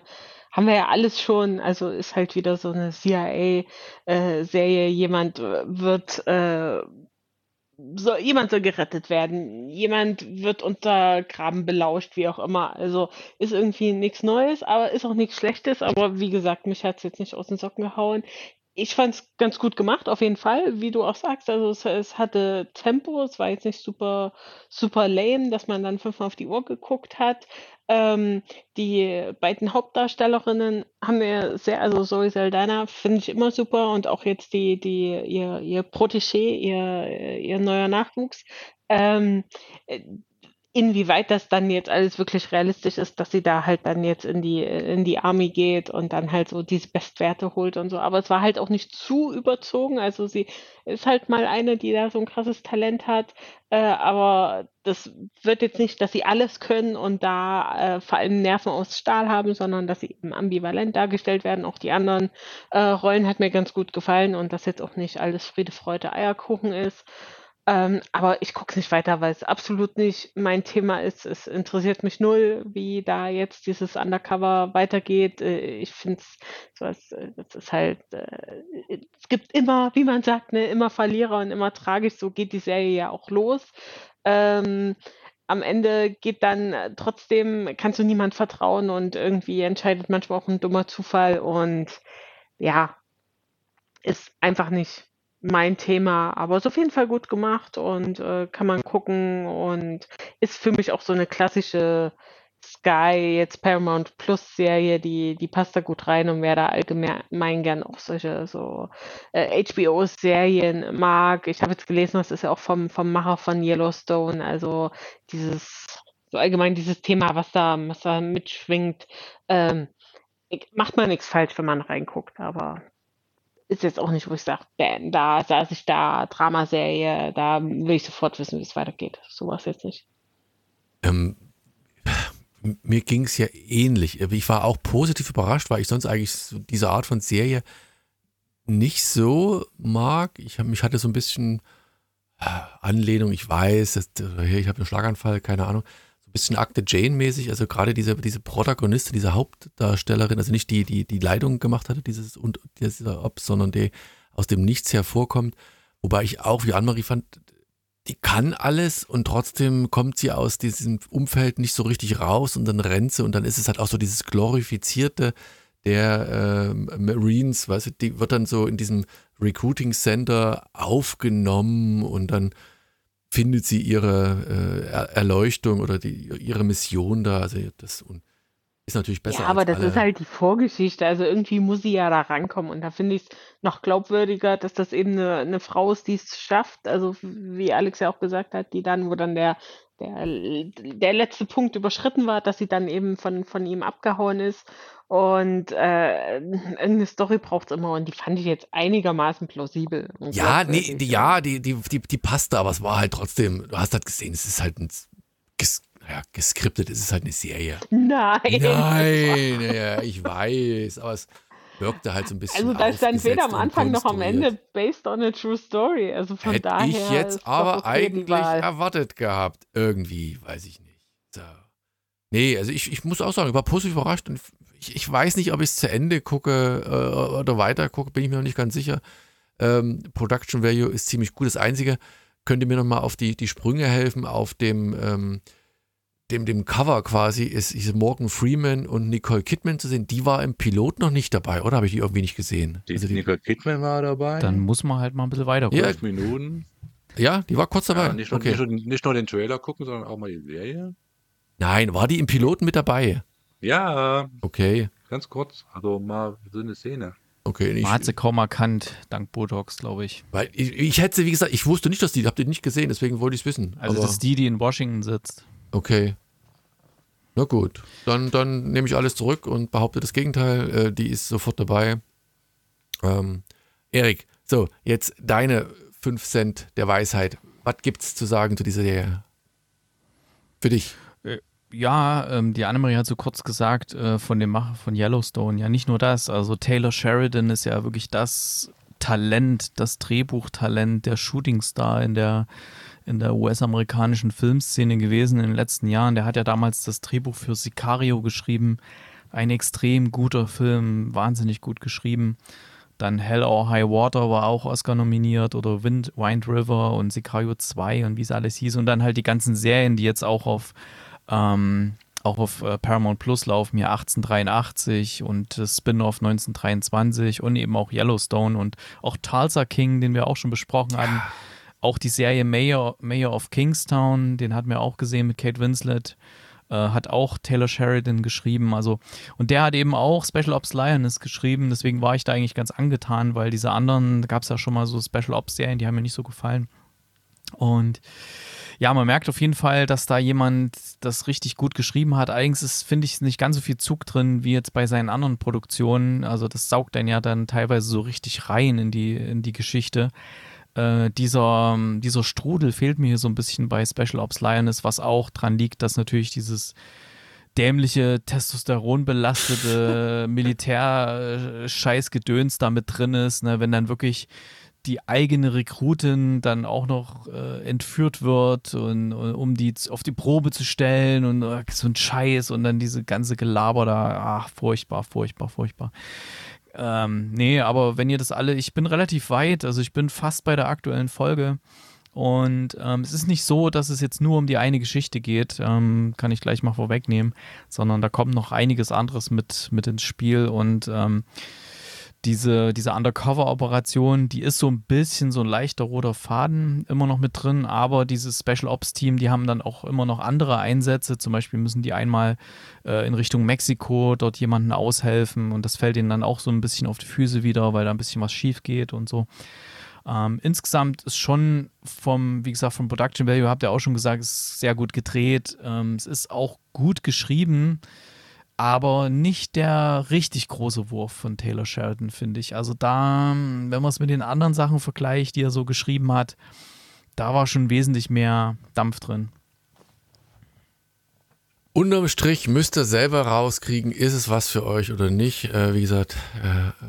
haben wir ja alles schon also, ist halt wieder so eine CIA, äh, Serie. Jemand, äh, wird, äh soll jemand soll gerettet werden, jemand wird untergraben, belauscht, wie auch immer. Also, ist irgendwie nichts Neues, aber ist auch nichts Schlechtes. Aber wie gesagt, mich hat's jetzt nicht aus den Socken gehauen ich fand es ganz gut gemacht, auf jeden Fall, wie du auch sagst. Also es, es hatte Tempo, es war jetzt nicht super, super lame, dass man dann fünfmal auf die Uhr geguckt hat. Ähm, die beiden Hauptdarstellerinnen haben mir sehr, also Zoe Saldana finde ich immer super und auch jetzt die, die, ihr, ihr Protégé, ihr, ihr neuer Nachwuchs. Ähm, inwieweit das dann jetzt alles wirklich realistisch ist, dass sie da halt dann jetzt in die, in die Army geht und dann halt so diese Bestwerte holt und so. Aber es war halt auch nicht zu überzogen. Also sie ist halt mal eine, die da so ein krasses Talent hat. Äh, aber das wird jetzt nicht, dass sie alles können und da äh, vor allem Nerven aus Stahl haben, sondern dass sie eben ambivalent dargestellt werden. Auch die anderen äh, Rollen hat mir ganz gut gefallen und dass jetzt auch nicht alles Friede, Freude, Eierkuchen ist. Ähm, aber ich gucke nicht weiter, weil es absolut nicht mein Thema ist. Es interessiert mich null, wie da jetzt dieses Undercover weitergeht. Äh, ich finde es, äh, das ist halt, äh, es gibt immer, wie man sagt, ne, immer Verlierer und immer tragisch. So geht die Serie ja auch los. Ähm, am Ende geht dann äh, trotzdem, kannst du niemand vertrauen und irgendwie entscheidet manchmal auch ein dummer Zufall und ja, ist einfach nicht mein Thema, aber ist auf jeden Fall gut gemacht und äh, kann man gucken und ist für mich auch so eine klassische Sky, jetzt Paramount Plus Serie, die, die passt da gut rein und wer da allgemein gern auch solche so äh, HBO-Serien mag. Ich habe jetzt gelesen, das ist ja auch vom, vom Macher von Yellowstone, also dieses, so allgemein dieses Thema, was da, was da mitschwingt. Ähm, macht man nichts falsch, wenn man reinguckt, aber ist jetzt auch nicht, wo ich sage, da saß ich da, Dramaserie, da will ich sofort wissen, wie es weitergeht. Sowas jetzt nicht. Ähm, mir ging es ja ähnlich. Ich war auch positiv überrascht, weil ich sonst eigentlich so diese Art von Serie nicht so mag. Ich, hab, mich hatte so ein bisschen äh, Anlehnung, ich weiß, das, ich habe einen Schlaganfall, keine Ahnung. Ein bisschen Akte Jane-mäßig, also gerade diese, diese Protagonistin, diese Hauptdarstellerin, also nicht die, die die Leitung gemacht hatte, dieses und dieser Ops, sondern die aus dem Nichts hervorkommt. Wobei ich auch, wie Annemarie fand, die kann alles und trotzdem kommt sie aus diesem Umfeld nicht so richtig raus und dann rennt sie und dann ist es halt auch so dieses glorifizierte der äh, Marines, weißt du, die wird dann so in diesem Recruiting Center aufgenommen und dann findet sie ihre äh, Erleuchtung oder die, ihre Mission da. Also das ist natürlich besser. Ja, aber das ist halt die Vorgeschichte. Also irgendwie muss sie ja da rankommen. Und da finde ich es noch glaubwürdiger, dass das eben eine, eine Frau ist, die es schafft. Also wie Alex ja auch gesagt hat, die dann, wo dann der, der, der letzte Punkt überschritten war, dass sie dann eben von, von ihm abgehauen ist. Und äh, eine Story braucht es immer und die fand ich jetzt einigermaßen plausibel. Ja, nee, die, ja, die, die, die, die passte, aber es war halt trotzdem, du hast halt gesehen, es ist halt ein naja, geskriptet ist es halt eine Serie. Nein. Nein, ja, ich weiß, aber es wirkte halt so ein bisschen. Also da ist dann weder am Anfang noch am Ende based on a true story. Also von Hätte daher. ich jetzt aber okay, eigentlich erwartet gehabt. Irgendwie, weiß ich nicht. So. Nee, also ich, ich muss auch sagen, ich war positiv überrascht und ich, ich weiß nicht, ob ich es zu Ende gucke äh, oder weiter gucke, bin ich mir noch nicht ganz sicher. Ähm, Production Value ist ziemlich gut. Das Einzige, könnt ihr mir nochmal auf die, die Sprünge helfen, auf dem ähm, dem, dem Cover quasi ist, ist Morgan Freeman und Nicole Kidman zu sehen. Die war im Pilot noch nicht dabei, oder habe ich die irgendwie nicht gesehen? Die, also die, Nicole Kidman war dabei. Dann muss man halt mal ein bisschen weiter gucken. Ja, Minuten. Ja, die war kurz dabei. Ja, nicht, nur, okay. nicht, nur, nicht, nur, den Trailer gucken, sondern auch mal die Serie. Nein, war die im Piloten mit dabei? Ja. Okay. Ganz kurz, also mal so eine Szene. Okay, nicht. Man hat sie kaum erkannt, dank Botox, glaube ich. Weil ich, ich hätte, wie gesagt, ich wusste nicht, dass die, habt ihr nicht gesehen, deswegen wollte ich es wissen. Also das ist die, die in Washington sitzt. Okay. Na gut, dann, dann nehme ich alles zurück und behaupte das Gegenteil. Äh, die ist sofort dabei. Ähm, Erik, so, jetzt deine 5 Cent der Weisheit. Was gibt's zu sagen zu dieser Serie? Für dich. Ja, ähm, die Annemarie hat so kurz gesagt, äh, von dem Macher von Yellowstone, ja, nicht nur das. Also Taylor Sheridan ist ja wirklich das Talent, das Drehbuchtalent, der Shootingstar in der in der US-amerikanischen Filmszene gewesen in den letzten Jahren. Der hat ja damals das Drehbuch für Sicario geschrieben. Ein extrem guter Film, wahnsinnig gut geschrieben. Dann Hell or High Water war auch Oscar nominiert oder Wind, Wind River und Sicario 2 und wie es alles hieß. Und dann halt die ganzen Serien, die jetzt auch auf, ähm, auch auf äh, Paramount Plus laufen, hier 1883 und das Spin-off 1923 und eben auch Yellowstone und auch Tulsa King, den wir auch schon besprochen hatten. Ja auch die Serie Mayor, Mayor of Kingstown, den hatten wir auch gesehen mit Kate Winslet, äh, hat auch Taylor Sheridan geschrieben. Also, und der hat eben auch Special Ops Lioness geschrieben, deswegen war ich da eigentlich ganz angetan, weil diese anderen, da gab es ja schon mal so Special Ops Serien, die haben mir nicht so gefallen. Und ja, man merkt auf jeden Fall, dass da jemand das richtig gut geschrieben hat. Eigentlich finde ich, nicht ganz so viel Zug drin wie jetzt bei seinen anderen Produktionen. Also das saugt dann ja dann teilweise so richtig rein in die, in die Geschichte äh, dieser, dieser Strudel fehlt mir hier so ein bisschen bei Special Ops Lioness, was auch dran liegt, dass natürlich dieses dämliche, testosteronbelastete *laughs* Militär-Scheißgedöns da mit drin ist, ne? wenn dann wirklich die eigene Rekrutin dann auch noch äh, entführt wird und, und, um die auf die Probe zu stellen und uh, so ein Scheiß und dann diese ganze Gelaber da, ach, furchtbar, furchtbar, furchtbar. Ähm, nee, aber wenn ihr das alle, ich bin relativ weit, also ich bin fast bei der aktuellen Folge. Und ähm, es ist nicht so, dass es jetzt nur um die eine Geschichte geht, ähm, kann ich gleich mal vorwegnehmen, sondern da kommt noch einiges anderes mit, mit ins Spiel und ähm, diese, diese Undercover-Operation, die ist so ein bisschen so ein leichter roter Faden immer noch mit drin, aber dieses Special Ops-Team, die haben dann auch immer noch andere Einsätze. Zum Beispiel müssen die einmal äh, in Richtung Mexiko dort jemanden aushelfen und das fällt ihnen dann auch so ein bisschen auf die Füße wieder, weil da ein bisschen was schief geht und so. Ähm, insgesamt ist schon vom, wie gesagt, vom Production Value, habt ihr auch schon gesagt, ist sehr gut gedreht. Ähm, es ist auch gut geschrieben aber nicht der richtig große Wurf von Taylor Sheridan, finde ich. Also da, wenn man es mit den anderen Sachen vergleicht, die er so geschrieben hat, da war schon wesentlich mehr Dampf drin. Unterm Strich müsst ihr selber rauskriegen, ist es was für euch oder nicht. Äh, wie gesagt, äh,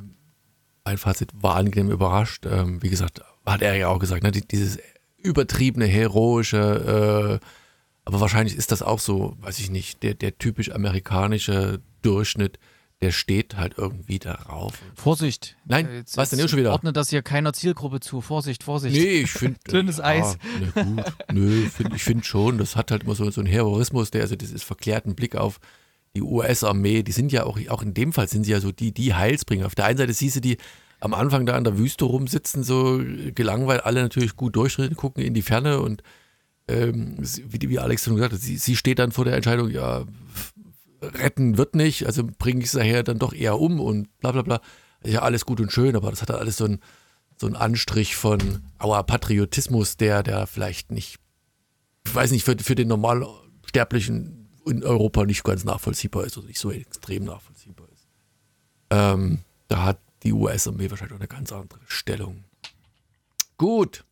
mein Fazit war angenehm überrascht. Ähm, wie gesagt, hat er ja auch gesagt, ne, dieses übertriebene, heroische, äh, aber wahrscheinlich ist das auch so, weiß ich nicht, der, der typisch amerikanische Durchschnitt, der steht halt irgendwie darauf. Vorsicht. Nein, jetzt, was denn schon wieder? Ordnet das hier keiner Zielgruppe zu. Vorsicht, Vorsicht. Nee, ich finde. *laughs* Dünnes ja, Eis. Ne, gut. Nö, find, ich finde schon, das hat halt immer so, so einen Heroismus, der, also dieses verklärten Blick auf die US-Armee, die sind ja auch, auch in dem Fall sind sie ja so die, die Heilsbringer. Auf der einen Seite siehst du die am Anfang da in der Wüste rumsitzen, so gelangweilt, alle natürlich gut durchschritten, gucken in die Ferne und ähm, wie, Alex schon gesagt hat, sie, sie steht dann vor der Entscheidung, ja, retten wird nicht, also bringe ich es daher dann doch eher um und bla bla bla. Ja, alles gut und schön, aber das hat dann alles so ein so Anstrich von Aua Patriotismus, der, der vielleicht nicht, ich weiß nicht, für, für den Normalsterblichen in Europa nicht ganz nachvollziehbar ist oder nicht so extrem nachvollziehbar ist. Ähm, da hat die US-Armee wahrscheinlich auch eine ganz andere Stellung. Gut.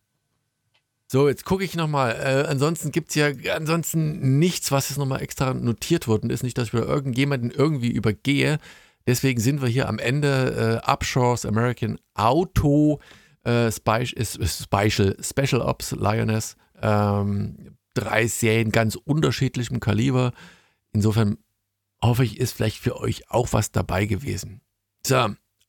So, jetzt gucke ich nochmal. Äh, ansonsten gibt es ja ansonsten nichts, was jetzt nochmal extra notiert worden ist. Nicht, dass ich wieder irgendjemanden irgendwie übergehe. Deswegen sind wir hier am Ende. Äh, Upshaws American Auto äh, Special, Special Ops Lioness. Ähm, drei Serien ganz unterschiedlichem Kaliber. Insofern hoffe ich, ist vielleicht für euch auch was dabei gewesen. So,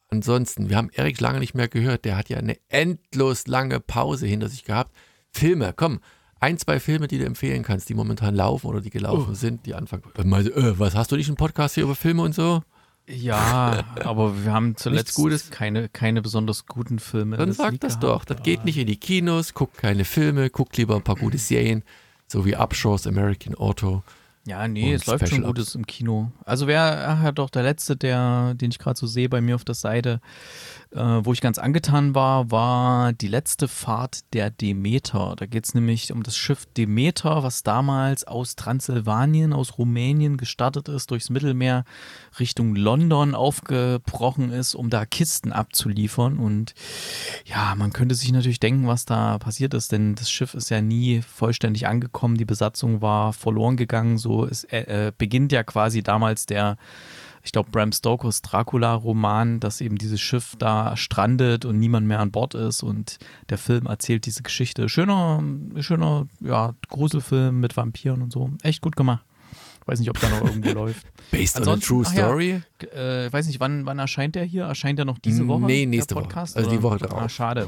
ansonsten, wir haben Erik lange nicht mehr gehört. Der hat ja eine endlos lange Pause hinter sich gehabt. Filme, komm, ein, zwei Filme, die du empfehlen kannst, die momentan laufen oder die gelaufen oh. sind, die anfangen. Äh, was hast du nicht einen Podcast hier über Filme und so? Ja, *laughs* aber wir haben zuletzt Gutes. Keine, keine besonders guten Filme. Dann sag das gehabt. doch. Das geht nicht in die Kinos, guck keine Filme, guck lieber ein paar gute *clears throat* Serien, so wie Upshaws American Auto. Ja, nee, es läuft schon Gutes im Kino. Also wer, ach doch, der letzte, der, den ich gerade so sehe bei mir auf der Seite, äh, wo ich ganz angetan war, war die letzte Fahrt der Demeter. Da geht es nämlich um das Schiff Demeter, was damals aus Transsilvanien, aus Rumänien gestartet ist, durchs Mittelmeer Richtung London aufgebrochen ist, um da Kisten abzuliefern. Und ja, man könnte sich natürlich denken, was da passiert ist, denn das Schiff ist ja nie vollständig angekommen. Die Besatzung war verloren gegangen. So es äh, beginnt ja quasi damals der ich glaube, Bram Stokers Dracula-Roman, dass eben dieses Schiff da strandet und niemand mehr an Bord ist und der Film erzählt diese Geschichte. Schöner, schöner, ja, Gruselfilm mit Vampiren und so. Echt gut gemacht. Weiß nicht, ob da noch irgendwo *laughs* läuft. Based Ansonsten, on a true story? Ja, äh, weiß nicht, wann, wann erscheint der hier? Erscheint der noch diese Woche? Nee, nächste Woche. Also die Woche drauf. Ah, schade.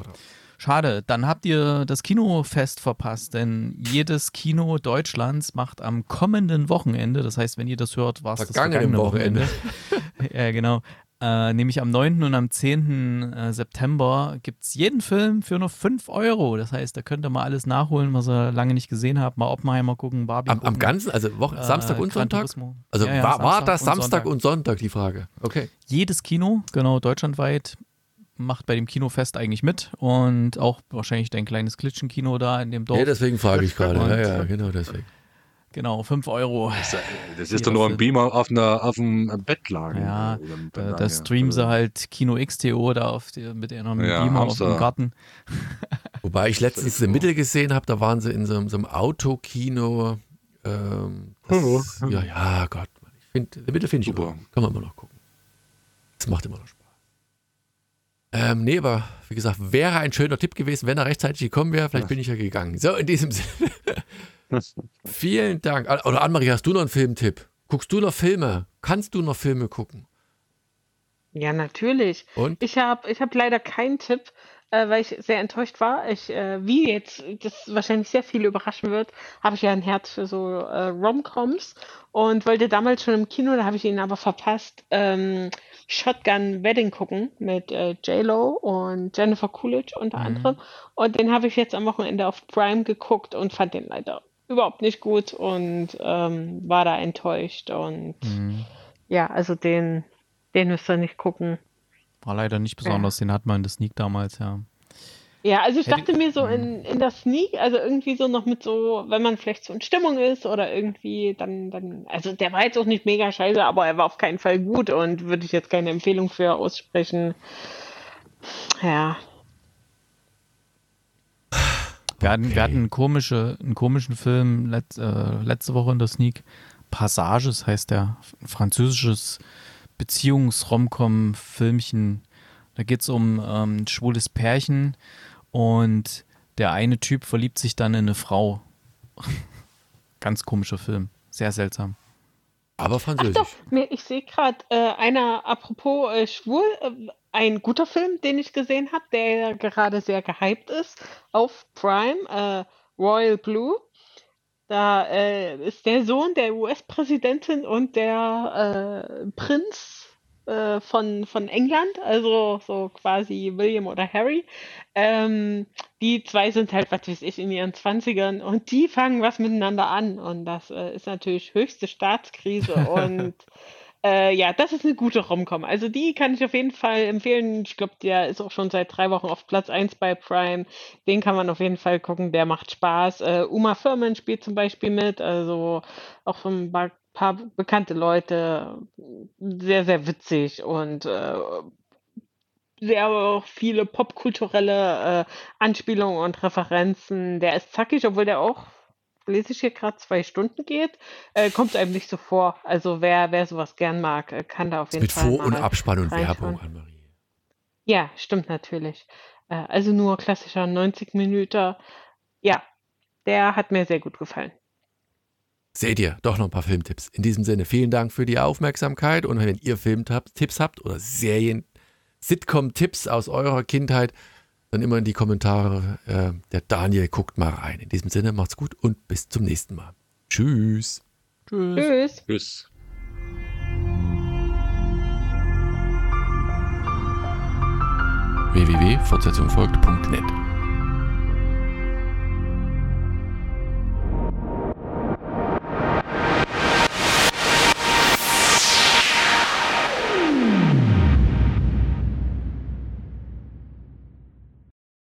Schade, dann habt ihr das Kinofest verpasst, denn jedes Kino Deutschlands macht am kommenden Wochenende, das heißt, wenn ihr das hört, war es das vergangene Wochenende. Wochenende. *laughs* ja, genau. Äh, nämlich am 9. und am 10. Äh, September gibt es jeden Film für nur 5 Euro. Das heißt, da könnt ihr mal alles nachholen, was ihr lange nicht gesehen habt. Mal Oppenheimer gucken, Barbie am, gucken. Am ganzen, also Woche, äh, Samstag und Sonntag? Also ja, ja, war, war das Samstag und Sonntag die Frage? Okay. Jedes Kino, genau, deutschlandweit macht bei dem Kinofest eigentlich mit und auch wahrscheinlich dein kleines Klitschenkino da in dem Dorf. Ja, deswegen frage ich gerade. Ja, ja, genau deswegen. Genau, 5 Euro. Das, das ist doch nur ein Beamer auf, einer, auf einem Bettlagen. Ja, da, da streamen sie halt Kino XTO da auf die, mit ihrem ja, Beamer auf dem Garten. Wobei ich letztens The Mittel gesehen habe, da waren sie in so, so einem Autokino. Ähm, das, ja, ja, Gott. Ich find, Mittel finde ich super. Kann man immer noch gucken. Das macht immer noch Spaß. Ähm, nee, aber wie gesagt, wäre ein schöner Tipp gewesen, wenn er rechtzeitig gekommen wäre. Vielleicht bin ich ja gegangen. So, in diesem Sinne. *laughs* Vielen Dank. Oder Annemarie, hast du noch einen Filmtipp? Guckst du noch Filme? Kannst du noch Filme gucken? Ja, natürlich. Und? Ich habe ich hab leider keinen Tipp, äh, weil ich sehr enttäuscht war. Ich, äh, wie jetzt, das wahrscheinlich sehr viele überraschen wird, habe ich ja ein Herz für so äh, Rom-Coms und wollte damals schon im Kino, da habe ich ihn aber verpasst, ähm, Shotgun Wedding gucken mit äh, J-Lo und Jennifer Coolidge unter Mhm. anderem. Und den habe ich jetzt am Wochenende auf Prime geguckt und fand den leider überhaupt nicht gut und ähm, war da enttäuscht. Und Mhm. ja, also den, den müsst ihr nicht gucken. War leider nicht besonders, den hat man in der Sneak damals, ja. Ja, also ich dachte mir so in, in der Sneak, also irgendwie so noch mit so, wenn man vielleicht so in Stimmung ist oder irgendwie, dann, dann, also der war jetzt auch nicht mega scheiße, aber er war auf keinen Fall gut und würde ich jetzt keine Empfehlung für aussprechen. Ja, Wir hatten, Okay. wir hatten einen, komische, einen komischen Film let, äh, letzte Woche in der Sneak. Passages heißt der. Ein französisches Beziehungs-Romcom-Filmchen. Da geht es um ähm, ein schwules Pärchen und der eine Typ verliebt sich dann in eine Frau. *laughs* Ganz komischer Film. Sehr seltsam. Aber Ach französisch. doch, mir, ich sehe gerade äh, einer, apropos äh, schwul, äh, ein guter Film, den ich gesehen habe, der gerade sehr gehypt ist auf Prime, äh, Royal Blue. Da äh, ist der Sohn der US-Präsidentin und der äh, Prinz äh, von, von England, also so quasi William oder Harry. Ähm, die zwei sind halt, was weiß ich, in ihren Zwanzigern und die fangen was miteinander an. Und das äh, ist natürlich höchste Staatskrise. *laughs* Und äh, ja, das ist eine gute Romcom. Also die kann ich auf jeden Fall empfehlen. Ich glaube, der ist auch schon seit drei Wochen auf Platz 1 bei Prime. Den kann man auf jeden Fall gucken, der macht Spaß. Äh, Uma Thurman spielt zum Beispiel mit, also auch so ein paar, paar bekannte Leute. Sehr, sehr witzig und äh, sehr auch viele popkulturelle äh, Anspielungen und Referenzen. Der ist zackig, obwohl der auch, lese ich hier gerade, zwei Stunden geht. Äh, kommt einem nicht so vor. Also wer, wer sowas gern mag, äh, kann da auf jeden Mit Fall Vor- und Abspann und. Werbung, Anne-Marie. Ja, stimmt natürlich. Äh, also nur klassischer 90 Minuten. Ja, der hat mir sehr gut gefallen. Seht ihr, doch noch ein paar Filmtipps. In diesem Sinne, vielen Dank für die Aufmerksamkeit und wenn ihr Filmtipps habt oder Serien, Sitcom-Tipps aus eurer Kindheit, dann immer in die Kommentare. Äh, der Daniel guckt mal rein. In diesem Sinne, macht's gut und bis zum nächsten Mal. Tschüss. Tschüss. Tschüss. Tschüss. www.fortsetzungfolgt.net